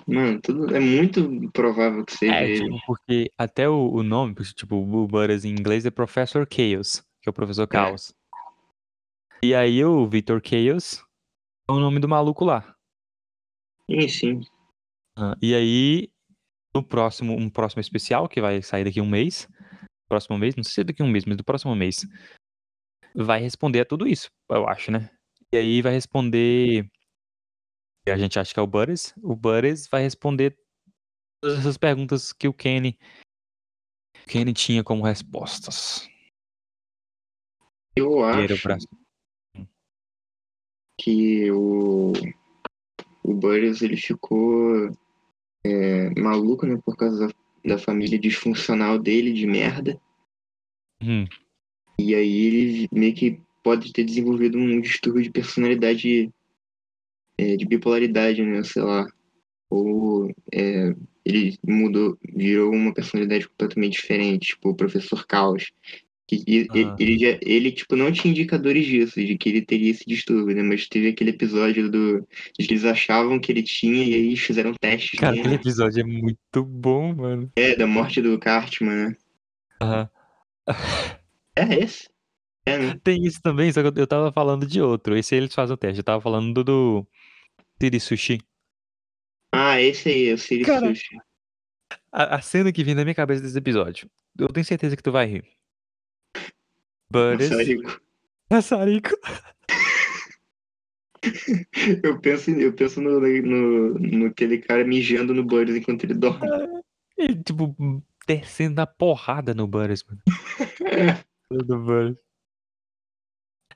Mano, tudo é muito provável que seja É, ele. tipo, porque até o, o nome, porque, tipo, o Butters em inglês é Professor Chaos, que é o professor Caos. E aí o Victor Chaos é o nome do maluco lá. Sim, sim. Ah, e aí, no próximo, um próximo especial, que vai sair daqui a um mês, próximo mês, não sei se é daqui um mês, mas do próximo mês, vai responder a tudo isso, eu acho, né? E aí vai responder. A gente acha que é o Butters. O Butters vai responder todas essas perguntas que o Kenny. o Kenny tinha como respostas. Eu acho. Que o, o Burris ele ficou é, maluco, né, por causa da, da família disfuncional dele, de merda. Hum, E aí ele meio que pode ter desenvolvido um distúrbio de personalidade, é, de bipolaridade, né? Sei lá. Ou é, ele mudou, virou uma personalidade completamente diferente, tipo o professor Caos. Que ele, Aham. ele, já, ele, tipo, não tinha indicadores disso, de que ele teria esse distúrbio, né? Mas teve aquele episódio do, de que eles achavam que ele tinha e aí fizeram testes Cara, aquele nele. episódio é muito bom, mano. É, da morte do Cartman, né? Aham. É esse? É, né? Tem isso também, só que eu- tava falando de outro. Esse aí eles fazem o teste. Eu tava falando do, do Tiri Sushi. Ah, esse aí, é o Siri Cara, Sushi. A, a cena que vem na minha cabeça desse episódio. Eu tenho certeza que tu vai rir. Butters. Maçarico. Maçarico. Eu penso, eu penso no, no, no aquele cara mijando no Butters enquanto ele dorme. Ele, tipo, descendo a porrada no Butters, mano. É, Do Butters.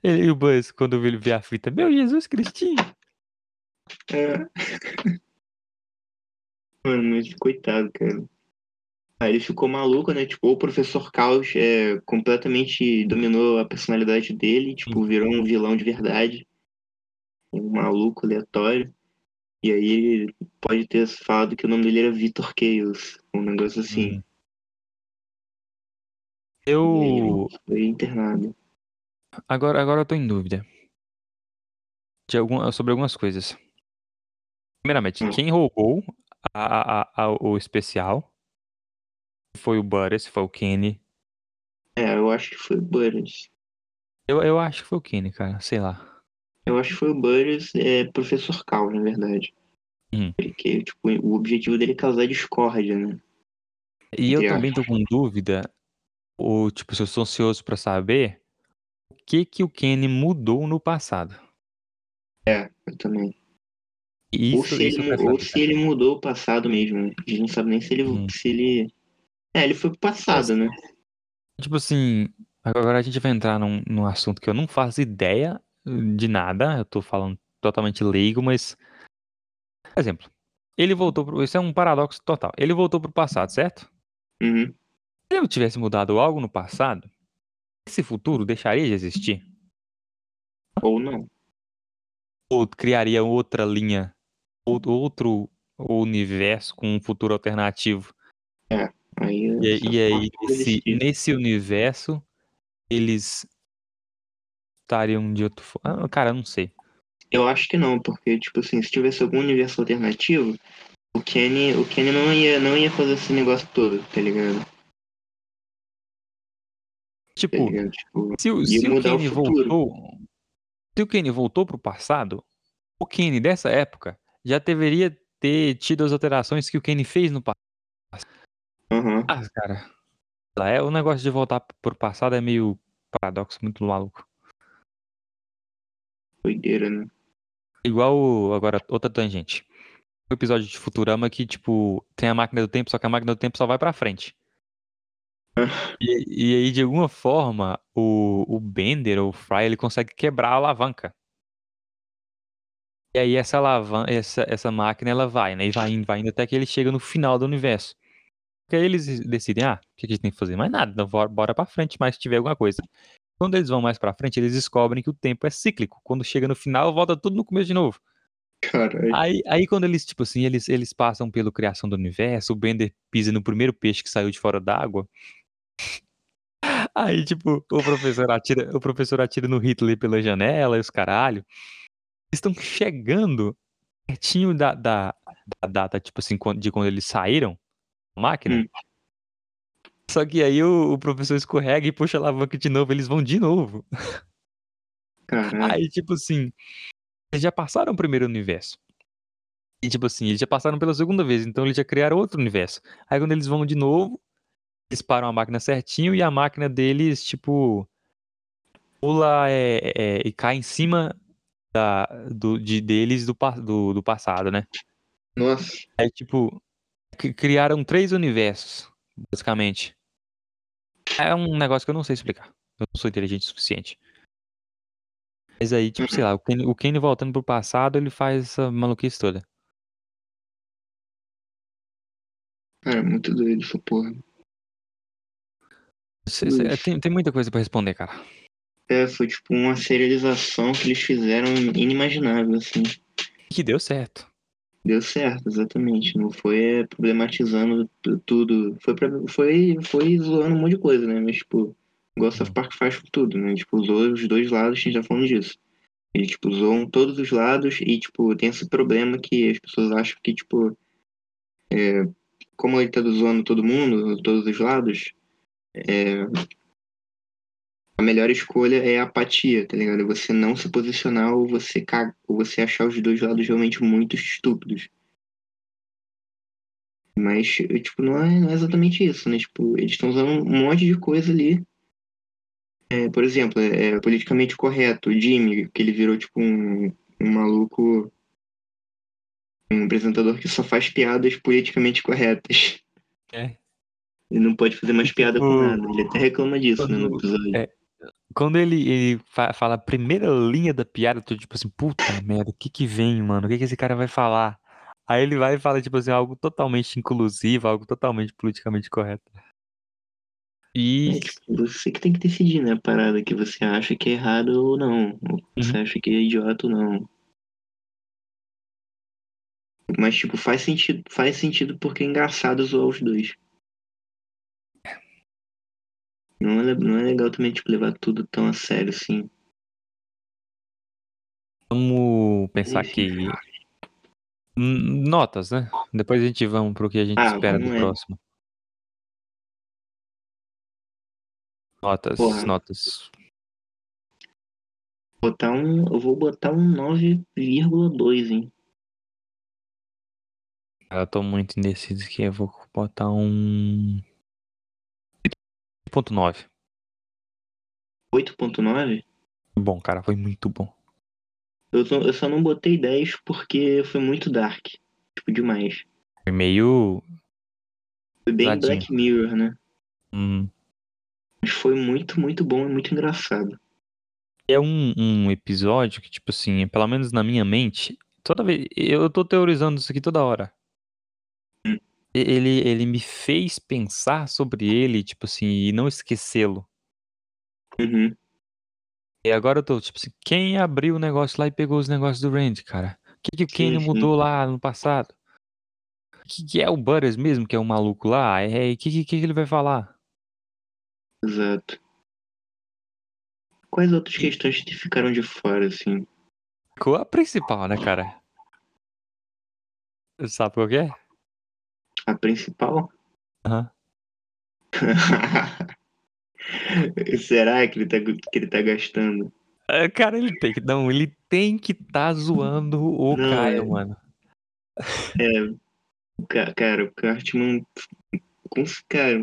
Ele, e o Buzz, quando ele vê a fita, meu Jesus Cristinho. é. Mano, mas coitado, cara. Aí ele ficou maluco, né? Tipo, o professor Caos é, completamente dominou a personalidade dele, tipo, virou um vilão de verdade. Um maluco aleatório. E aí ele pode ter falado que o nome dele era Vitor Chaos, um negócio assim. Hum. E ele Eu. foi internado. Agora, agora eu tô em dúvida. De algum, sobre algumas coisas. Primeiramente, Hum. quem roubou a, a- a- o especial foi o Butters, foi o Kenny. É, eu acho que foi o Butters. Eu, eu acho que foi o Kenny, cara. Sei lá. Eu acho que foi o Butters, é professor Caos, na verdade. Hum. Porque, tipo, o objetivo dele é causar discórdia, né? E eu também tô com dúvida, ou tipo, se eu sou ansioso pra saber o que que o Kenny mudou no passado. Eu também. ou Isso, se, isso eu ele, ou se ele mudou o passado mesmo. né? A gente não sabe nem se ele. Hum. Se ele... É, ele foi pro passado, né? Tipo assim, agora a gente vai entrar num, num assunto que eu não faço ideia de nada. Eu tô falando totalmente leigo, mas. Por exemplo, ele voltou pro. Isso é um paradoxo total. Ele voltou pro passado, certo? Uhum. Se ele tivesse mudado algo no passado, esse futuro deixaria de existir? Ou não. Ou criaria outra linha, ou- outro universo com um futuro alternativo? Aí, E, e aí, nesse, nesse universo, eles estariam de outro. Ah, cara, não sei. Eu acho que não, porque, tipo assim, se tivesse algum universo alternativo, o Kenny, o Kenny não, ia, não ia fazer esse negócio todo, tá ligado? Tá Tipo, ligado? Tipo, se, o- se o o Kenny futuro. voltou. Se o Kenny voltou pro passado, o Kenny dessa época já deveria ter tido as alterações que o Kenny fez no passado. Aham. Ah, cara. É, o negócio de voltar pro passado é meio paradoxo, muito maluco. Doideira, né? Igual agora, outra tangente. O episódio de Futurama que, tipo, tem a máquina do tempo, só que a máquina do tempo só vai pra frente. E, e aí, de alguma forma, o, o Bender ou o Fry, ele consegue quebrar a alavanca. E aí essa alavanca, essa, essa máquina, ela vai, né? E vai indo, vai indo até que ele chega no final do universo. Porque aí eles decidem, ah, o que a gente tem que fazer? Mais nada, então bora, pra frente, mas se tiver alguma coisa. Quando eles vão mais pra frente, eles descobrem que o tempo é cíclico. Quando chega no final, volta tudo no começo de novo. Caralho. Aí, aí quando eles, tipo assim, eles, eles passam pela criação do universo, o Bender pisa no primeiro peixe que saiu de fora d'água. Aí, tipo, o professor atira, o professor atira no Hitler pela janela e os caralho. Estão chegando pertinho da, da, da data, tipo assim, de quando eles saíram máquina. Hum. Só que aí o, o professor escorrega e puxa a alavanca de novo, eles vão de novo. Caralho. Aí, tipo assim, eles já passaram o primeiro universo. E, tipo assim, eles já passaram pela segunda vez, então eles já criaram outro universo. Aí, quando eles vão de novo, eles param a máquina certinho e a máquina deles, tipo, pula é, é, e cai em cima da, do, de, deles do, do, do passado, né? Nossa. Aí, tipo, criaram três universos, basicamente. É um negócio que eu não sei explicar. Eu não sou inteligente o suficiente. Mas aí, tipo, sei lá, o Kenny, o Kenny voltando pro passado, ele faz essa maluquice toda. Cara, muito doido essa porra. Cê- cê- Ux. tem, tem muita coisa pra responder, cara. É, foi tipo uma serialização que eles fizeram inimaginável, assim. Que deu certo. Deu certo, exatamente. Não foi problematizando tudo. Foi, pra- foi, foi zoando um monte de coisa, né? Mas, tipo, igual South Park faz com tudo, né? Tipo, usou os dois lados, a gente tá falando disso. Ele, tipo, usou todos os lados e, tipo, tem esse problema que as pessoas acham que, tipo, é, como ele tá zoando todo mundo, todos os lados, é, a melhor escolha é a apatia, tá ligado? Você não se posicionar ou você, ca- ou você achar os dois lados realmente muito estúpidos. Mas, tipo, não é, não é exatamente isso, né? Tipo, eles estão usando um monte de coisa ali. É, por exemplo, é, é politicamente correto. O Jimmy, que ele virou, tipo, um, um maluco. Um apresentador que só faz piadas politicamente corretas. É. Ele não pode fazer mais piada com Tipo, nada. Ele até reclama disso, né, no episódio. é, Quando ele, ele fa- fala a primeira linha da piada, eu tô tipo assim, puta merda, o que que vem, mano? O que que esse cara vai falar? Aí ele vai e fala, tipo assim, algo totalmente inclusivo, algo totalmente politicamente correto. E. É, tipo, você que tem que decidir, né? A parada que você acha que é errado ou não. Ou que você Uhum. acha que é idiota ou não. Mas, tipo, faz sentido, faz sentido porque é engraçado zoar os dois. Não é, não é legal também, tipo, levar tudo tão a sério assim. Vamos pensar que. Notas, né? Depois a gente vamos pro que a gente Ah, espera do é. próximo. Notas, Porra. notas. Botar um, eu vou botar um 9,2, hein? Eu tô muito indeciso aqui, eu vou botar um. 8.9. 8,9? Bom, cara, foi muito bom. Eu, só- eu só não botei 10 porque foi muito dark. Tipo, demais. Foi meio. Foi bem Pesadinho. Black Mirror, né? hum, Mas foi muito, muito bom e muito engraçado. É um, um episódio que, tipo assim, pelo menos na minha mente, toda vez. Eu tô teorizando isso aqui toda hora. Ele, ele me fez pensar sobre ele, tipo assim, e não esquecê-lo. Uhum. E agora eu tô, tipo assim, quem abriu o negócio lá e pegou os negócios do Randy, cara? O que, que o Kenny mudou lá no passado? Que, que é o Butters mesmo, que é o maluco lá? É, o que, que, que ele vai falar? Exato. Quais outras questões que ficaram de fora, assim? Qual a principal, né, cara? Sabe qual que é? A principal? Aham. Será que ele tá, que ele tá gastando? É, Cara, ele tem que. Não, ele tem que tá zoando o Não, Caio, é- mano. É, cara, o Cartman. Cara,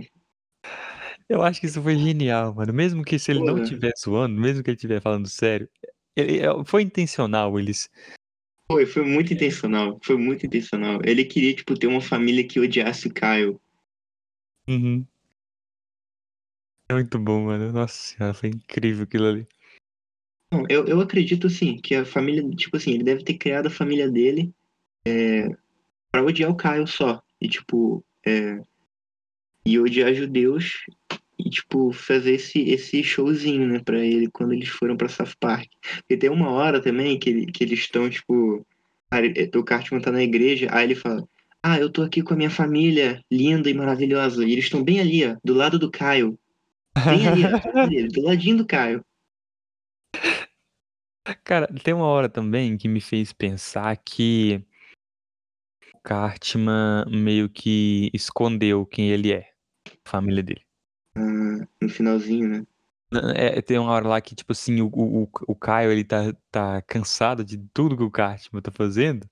Eu acho que isso foi genial, mano. Mesmo que se ele não estiver zoando, mesmo que ele estiver falando sério, ele- é- foi intencional eles. Foi, foi muito intencional. Foi muito intencional. Ele queria, tipo, ter uma família que odiasse o Kyle. Uhum. É muito bom, mano. Nossa senhora, foi incrível aquilo ali. Não, eu, eu acredito, assim, que a família, tipo assim, ele deve ter criado a família dele é, pra odiar o Kyle só. E, tipo, é, e odiar judeus e, tipo, fazer esse, esse showzinho, né, pra ele quando eles foram pra South Park. Porque tem uma hora também que, que eles estão, tipo, ele- o Cartman tá na igreja, aí ele fala, ah, eu tô aqui com a minha família linda e maravilhosa, e eles estão bem ali, ó, do lado do Kyle. Bem ali, ó, ali, do ladinho do Kyle. Cara, tem uma hora também que me fez pensar que o Cartman meio que escondeu quem ele é, a família dele. No finalzinho, né? É, tem uma hora lá que, tipo assim, o, o, o- Caio, ele tá, tá cansado de tudo que o Cartman tá fazendo.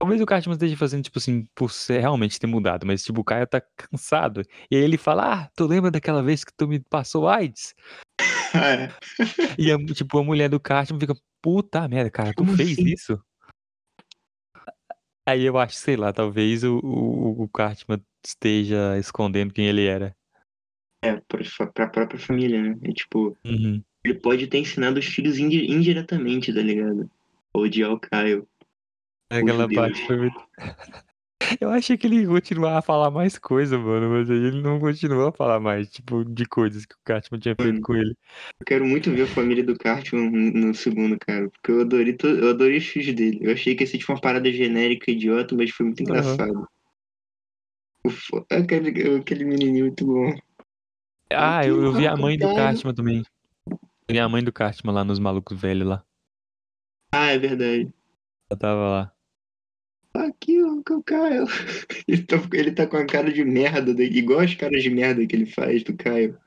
Talvez o Cartman esteja fazendo, tipo assim, por ser, realmente ter mudado, mas, tipo, o Caio tá cansado. E aí ele fala, ah, tu lembra daquela vez que tu me passou AIDS? Ah, E, a, tipo, a mulher do Cartman fica, puta merda, cara, tu Como fez assim? isso? Aí eu acho, sei lá, talvez o, o, o Cartman esteja escondendo quem ele era. É, pra, pra própria família, né? É tipo, Uhum. ele pode ter ensinado os filhos indi- indiretamente, tá ligado? Odiar o Caio. Aquela judeus. parte foi muito... Eu achei que ele ia continuar a falar mais coisa, mano, mas aí ele não continuou a falar mais, tipo, de coisas que o Cartman tinha feito Mano, com ele. eu quero muito ver a família do Cartman no segundo, cara. Porque eu adorei, to- eu adorei os filhos dele. Eu achei que ia ser tipo uma parada genérica, idiota, mas foi muito engraçado. O fo- Aquele, aquele menininho muito bom. Ah, eu, eu vi a mãe do. Cartman também. Eu vi a mãe do Cartman lá nos malucos velhos lá. Ah, é verdade. Ela tava lá. Aqui, eu Caio. Ele tá, ele tá com a cara de merda, dele, igual as caras de merda que ele faz do Caio.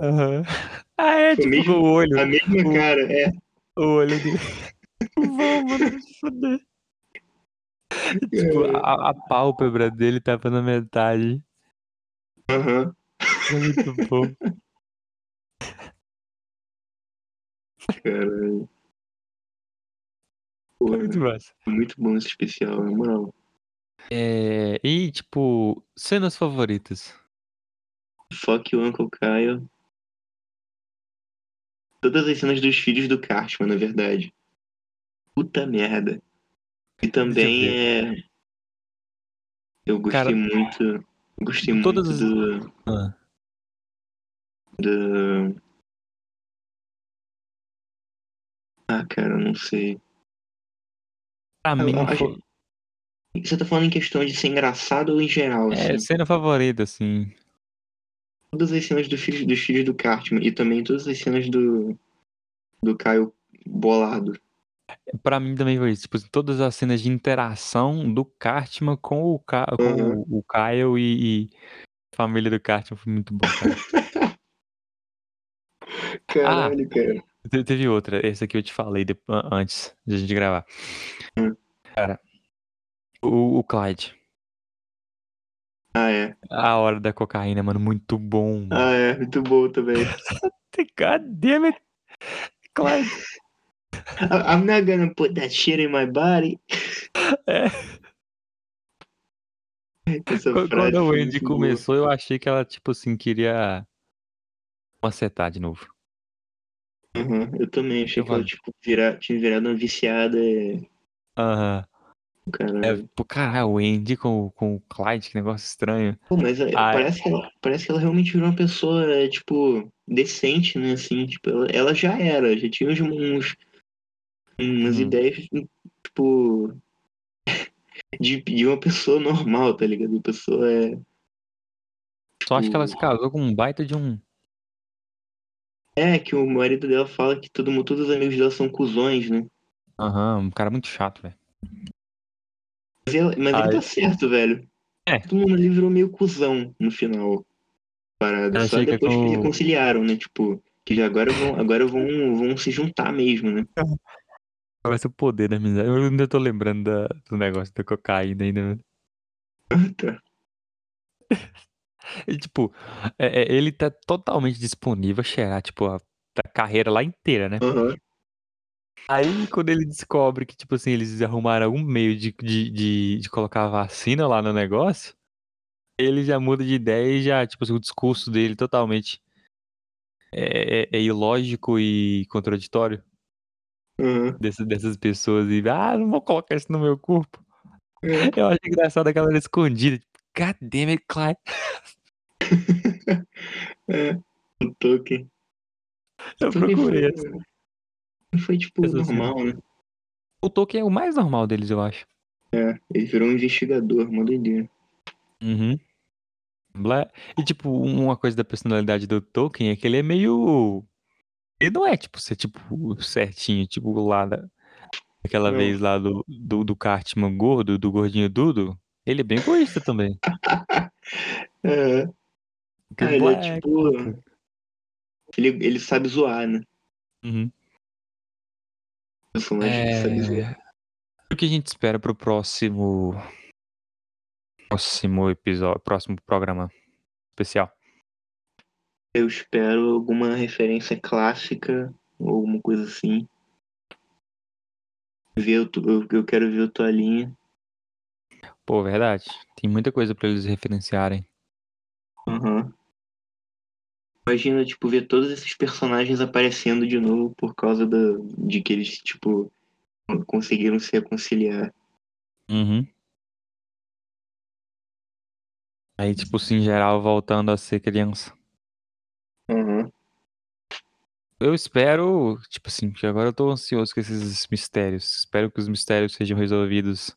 Aham. Ah, é, O tipo, mesmo- o olho. A mesma O- cara, é. O olho dele. Vamos, mano, se fuder. Tipo, a, a pálpebra dele tava na metade. Aham. É muito bom. Caralho. É muito massa. muito bom esse especial, na moral. É, e, tipo, cenas favoritas. Fuck you, Uncle Caio. Todas as cenas dos filhos do Cartman, na verdade. Puta merda. E também é. Eu gostei Cara, muito. Eu gostei muito as- do. Ah, do. Ah, cara, não sei. pra mim, foi- Você tá falando em questão de ser engraçado ou em geral, é, assim? cena favorita, assim. Todas as cenas do filho, dos filhos do Cartman e também todas as cenas do. do Caio bolado. Pra mim também foi isso. Tipo, todas as cenas de interação do Cartman com o, Ca... com Uhum. o, o Kyle e, e a família do Cartman foi muito bom, cara. Caralho, cara. Te- Teve outra, esse aqui eu te falei antes de a gente gravar. Hum. Cara, o, o Clyde. Ah, é. A hora da cocaína, mano, muito bom. mano. Ah, é. Muito bom também. Damn it. Clyde. I'm not gonna put that shit in my body. É. Essa Quando a Wendy muito boa. começou, eu achei que ela, tipo assim, queria macetar de novo. Uhum, eu também achei Eu que ela tipo, tinha virado uma viciada. Aham. Caralho. É, pô, caralho, a Wendy com, com o Clyde, que negócio estranho. Pô, mas é, Ai. parece, que ela, parece que ela realmente virou uma pessoa, é, tipo, decente, né? Assim, tipo, ela, ela já era, já tinha uns, uns umas Uhum. ideias, tipo, de, de uma pessoa normal, tá ligado? Uma pessoa é. Só acho que ela se tipo, casou com um baita de um. É, que o marido dela fala que todo mundo, todos os amigos dela são cuzões, né? Aham, um cara muito chato, velho. Mas, ela- mas ele tá certo, velho. É. Todo mundo ali virou meio cuzão no final. Parada. Só chega depois com- que reconciliaram, né? Tipo, que já agora vão, agora vão, vão se juntar mesmo, né? Vai ser o poder da amizade. Eu ainda tô lembrando da- do negócio da cocaína ainda. mano. Tá. E, tipo, é- é, ele tá totalmente disponível a cheirar, tipo, a, a carreira lá inteira, né? Aham. Aí, quando ele descobre que, tipo assim, eles arrumaram algum meio de, de, de, de colocar a vacina lá no negócio, ele já muda de ideia e já, tipo assim, o discurso dele totalmente é, é- é ilógico e contraditório Aham. dessas, dessas pessoas. E, ah, não vou colocar isso no meu corpo. É. Eu acho engraçado aquela escondida. Tipo, God damn it, Clyde. É. O Tolkien. Eu Tolkien procurei. foi, foi tipo essa normal, né? O Tolkien é o mais normal deles, eu acho. Ele virou um investigador, uma doideira. Uhum. Blá- E, tipo, uma coisa da personalidade do Tolkien é que ele é meio. Ele não é, tipo, ser, tipo, certinho, tipo, lá da... aquela Não. vez lá do, do, do Cartman gordo, do gordinho Dudo. Ele é bem egoísta também. É. Ah, ele é tipo. Ele, ele sabe zoar, né? Uhum. Personagem que sabe zoar. É... O que a gente espera pro próximo. Próximo episódio, próximo programa especial. Eu espero alguma referência clássica ou alguma coisa assim. Ver eu, eu quero ver o Toalhinha. Pô, verdade. Tem muita coisa pra eles referenciarem. Aham. Imagina, tipo, ver todos esses personagens aparecendo de novo por causa da, de que eles, tipo, conseguiram se reconciliar. Uhum. Aí, tipo, assim, em geral, voltando a ser criança. Uhum. Eu espero, tipo assim, que agora eu tô ansioso com esses mistérios. Espero que os mistérios sejam resolvidos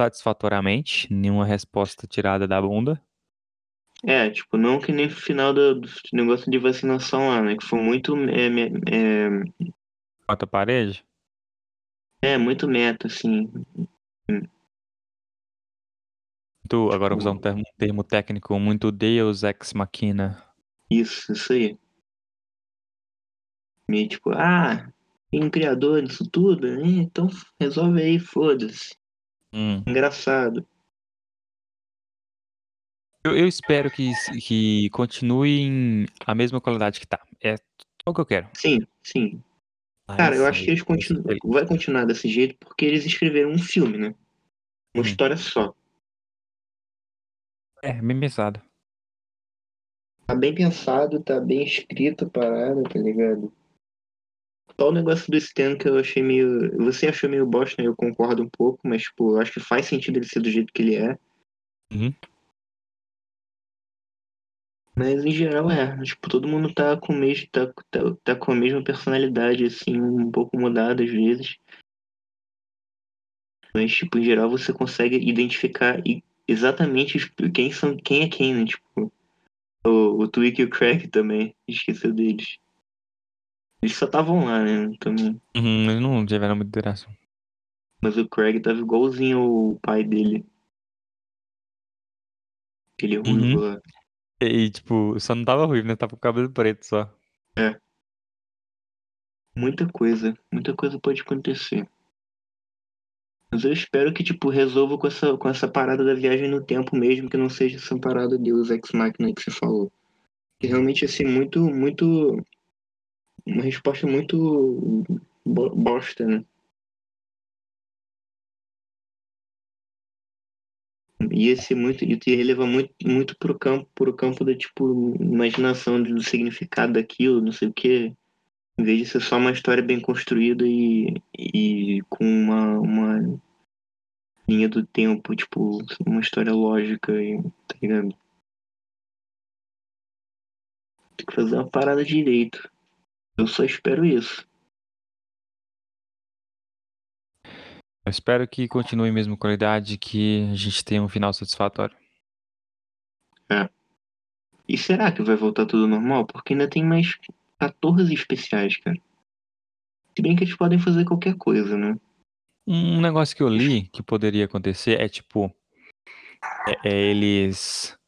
satisfatoriamente, nenhuma resposta tirada da bunda. É, tipo, não que nem final do, do negócio de vacinação lá, né? Que foi muito. É, é, Bota a parede? é, muito meta, assim. Tu, agora vou usar um termo, um termo técnico, muito Deus Ex Machina. Isso, isso aí. Meio tipo, ah, tem um criador disso tudo? né? Então resolve aí, foda-se. Hum. Engraçado. Eu, eu espero que, que continue em a mesma qualidade que tá. É o que eu quero. Sim, sim. Aí Cara, eu sim, acho que eles continuam. Vai continuar desse jeito porque eles escreveram um filme, né? Uma Uhum. história só. É, bem pensado. Tá bem pensado, tá bem escrito a parada, tá ligado? Só o negócio do Stan que eu achei meio. Você achou meio bosta, né? Eu concordo um pouco, mas, tipo, eu acho que faz sentido ele ser do jeito que ele é. Uhum. Mas em geral é. Tipo, todo mundo tá com mesmo. Tá, tá, tá com a mesma personalidade, assim, um pouco mudada às vezes. Mas, tipo, em geral você consegue identificar exatamente quem são quem é quem, né? Tipo, o, o Twig e o Craig também. Esqueceu deles. Eles só estavam lá, né? Também. Uhum, eles não tiveram muita interação. Mas o Craig tava igualzinho o pai dele. Aquele ruivo Uhum. lá. E, tipo, só não tava ruivo, né? Tava com o cabelo preto só. Muita coisa. Muita coisa pode acontecer. Mas eu espero que, tipo, resolva com essa, com essa parada da viagem no tempo mesmo, que não seja essa parada Deus Ex Machina que você falou. Que realmente, assim, muito, muito... Uma resposta muito bo- bosta, né? Ia ser muito... Ia levar muito, muito pro campo, pro campo da, tipo, imaginação do significado daquilo, não sei o quê. Em vez de ser só uma história bem construída e, e com uma, uma linha do tempo, tipo, uma história lógica, e, tá ligado? Tem que fazer uma parada direito. Eu só espero isso. Eu espero que continue a mesma qualidade, que a gente tenha um final satisfatório. E será que vai voltar tudo normal? Porque ainda tem mais 14 especiais, cara. Se bem que eles podem fazer qualquer coisa, né? Um negócio que eu li que poderia acontecer é tipo. É, é eles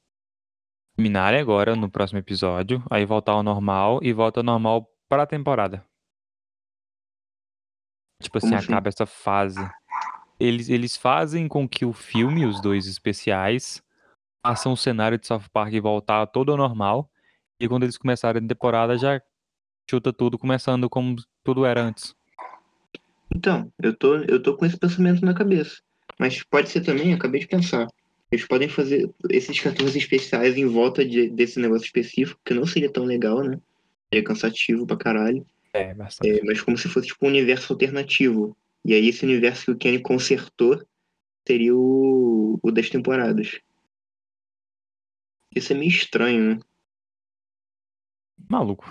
terminarem agora no próximo episódio, aí voltar ao normal e volta ao normal para a temporada. Tipo assim, assim? acaba essa fase. Eles, eles fazem com que o filme, os dois especiais, façam o cenário de South Park voltar todo ao normal. E quando eles começarem a temporada, já chuta tudo, começando como tudo era antes. Então, eu tô, eu tô com esse pensamento na cabeça. Mas pode ser também, acabei de pensar. Eles podem fazer esses 14 especiais em volta de- desse negócio específico, que não seria tão legal, né? Seria cansativo pra caralho. É, bastante. É, mas como se fosse tipo um universo alternativo. E aí esse universo que o Kenny consertou seria o, o das temporadas. Isso é meio estranho, né? Maluco.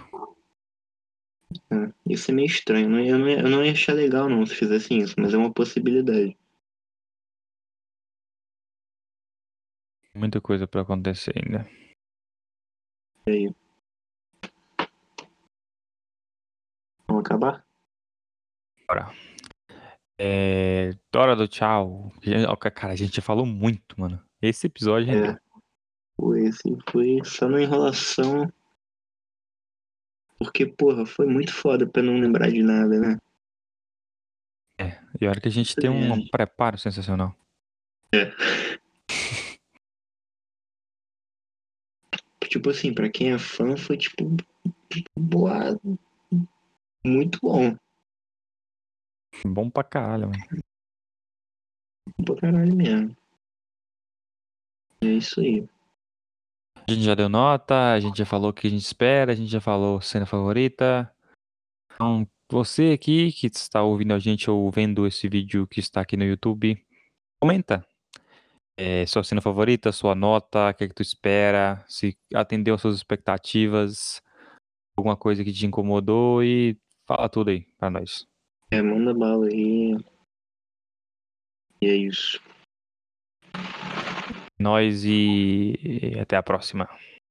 É, isso é meio estranho. Não- Eu não, ia, eu não ia achar legal não se fizessem isso, mas é uma possibilidade. Muita coisa pra acontecer ainda. Vamos acabar? Bora. É. Hora do tchau. Cara, a gente já falou muito, mano. Esse episódio. É. Foi, assim, foi só na enrolação. Porque, porra, foi muito foda pra não lembrar de nada, né? E olha que a gente tem um preparo sensacional. Tipo assim, pra quem é fã, foi tipo. Boa. Muito bom. Bom pra caralho, mano. Pra caralho mesmo. É isso aí. A gente já deu nota, a gente já falou o que a gente espera, a gente já falou cena favorita. Então, você aqui que está ouvindo a gente ou vendo esse vídeo que está aqui no YouTube, comenta. é, sua cena favorita, sua nota, o que, é que tu espera, se atendeu às suas expectativas, alguma coisa que te incomodou e fala tudo aí pra nós. É, manda bala aí. E é isso. Nós e, e até a próxima.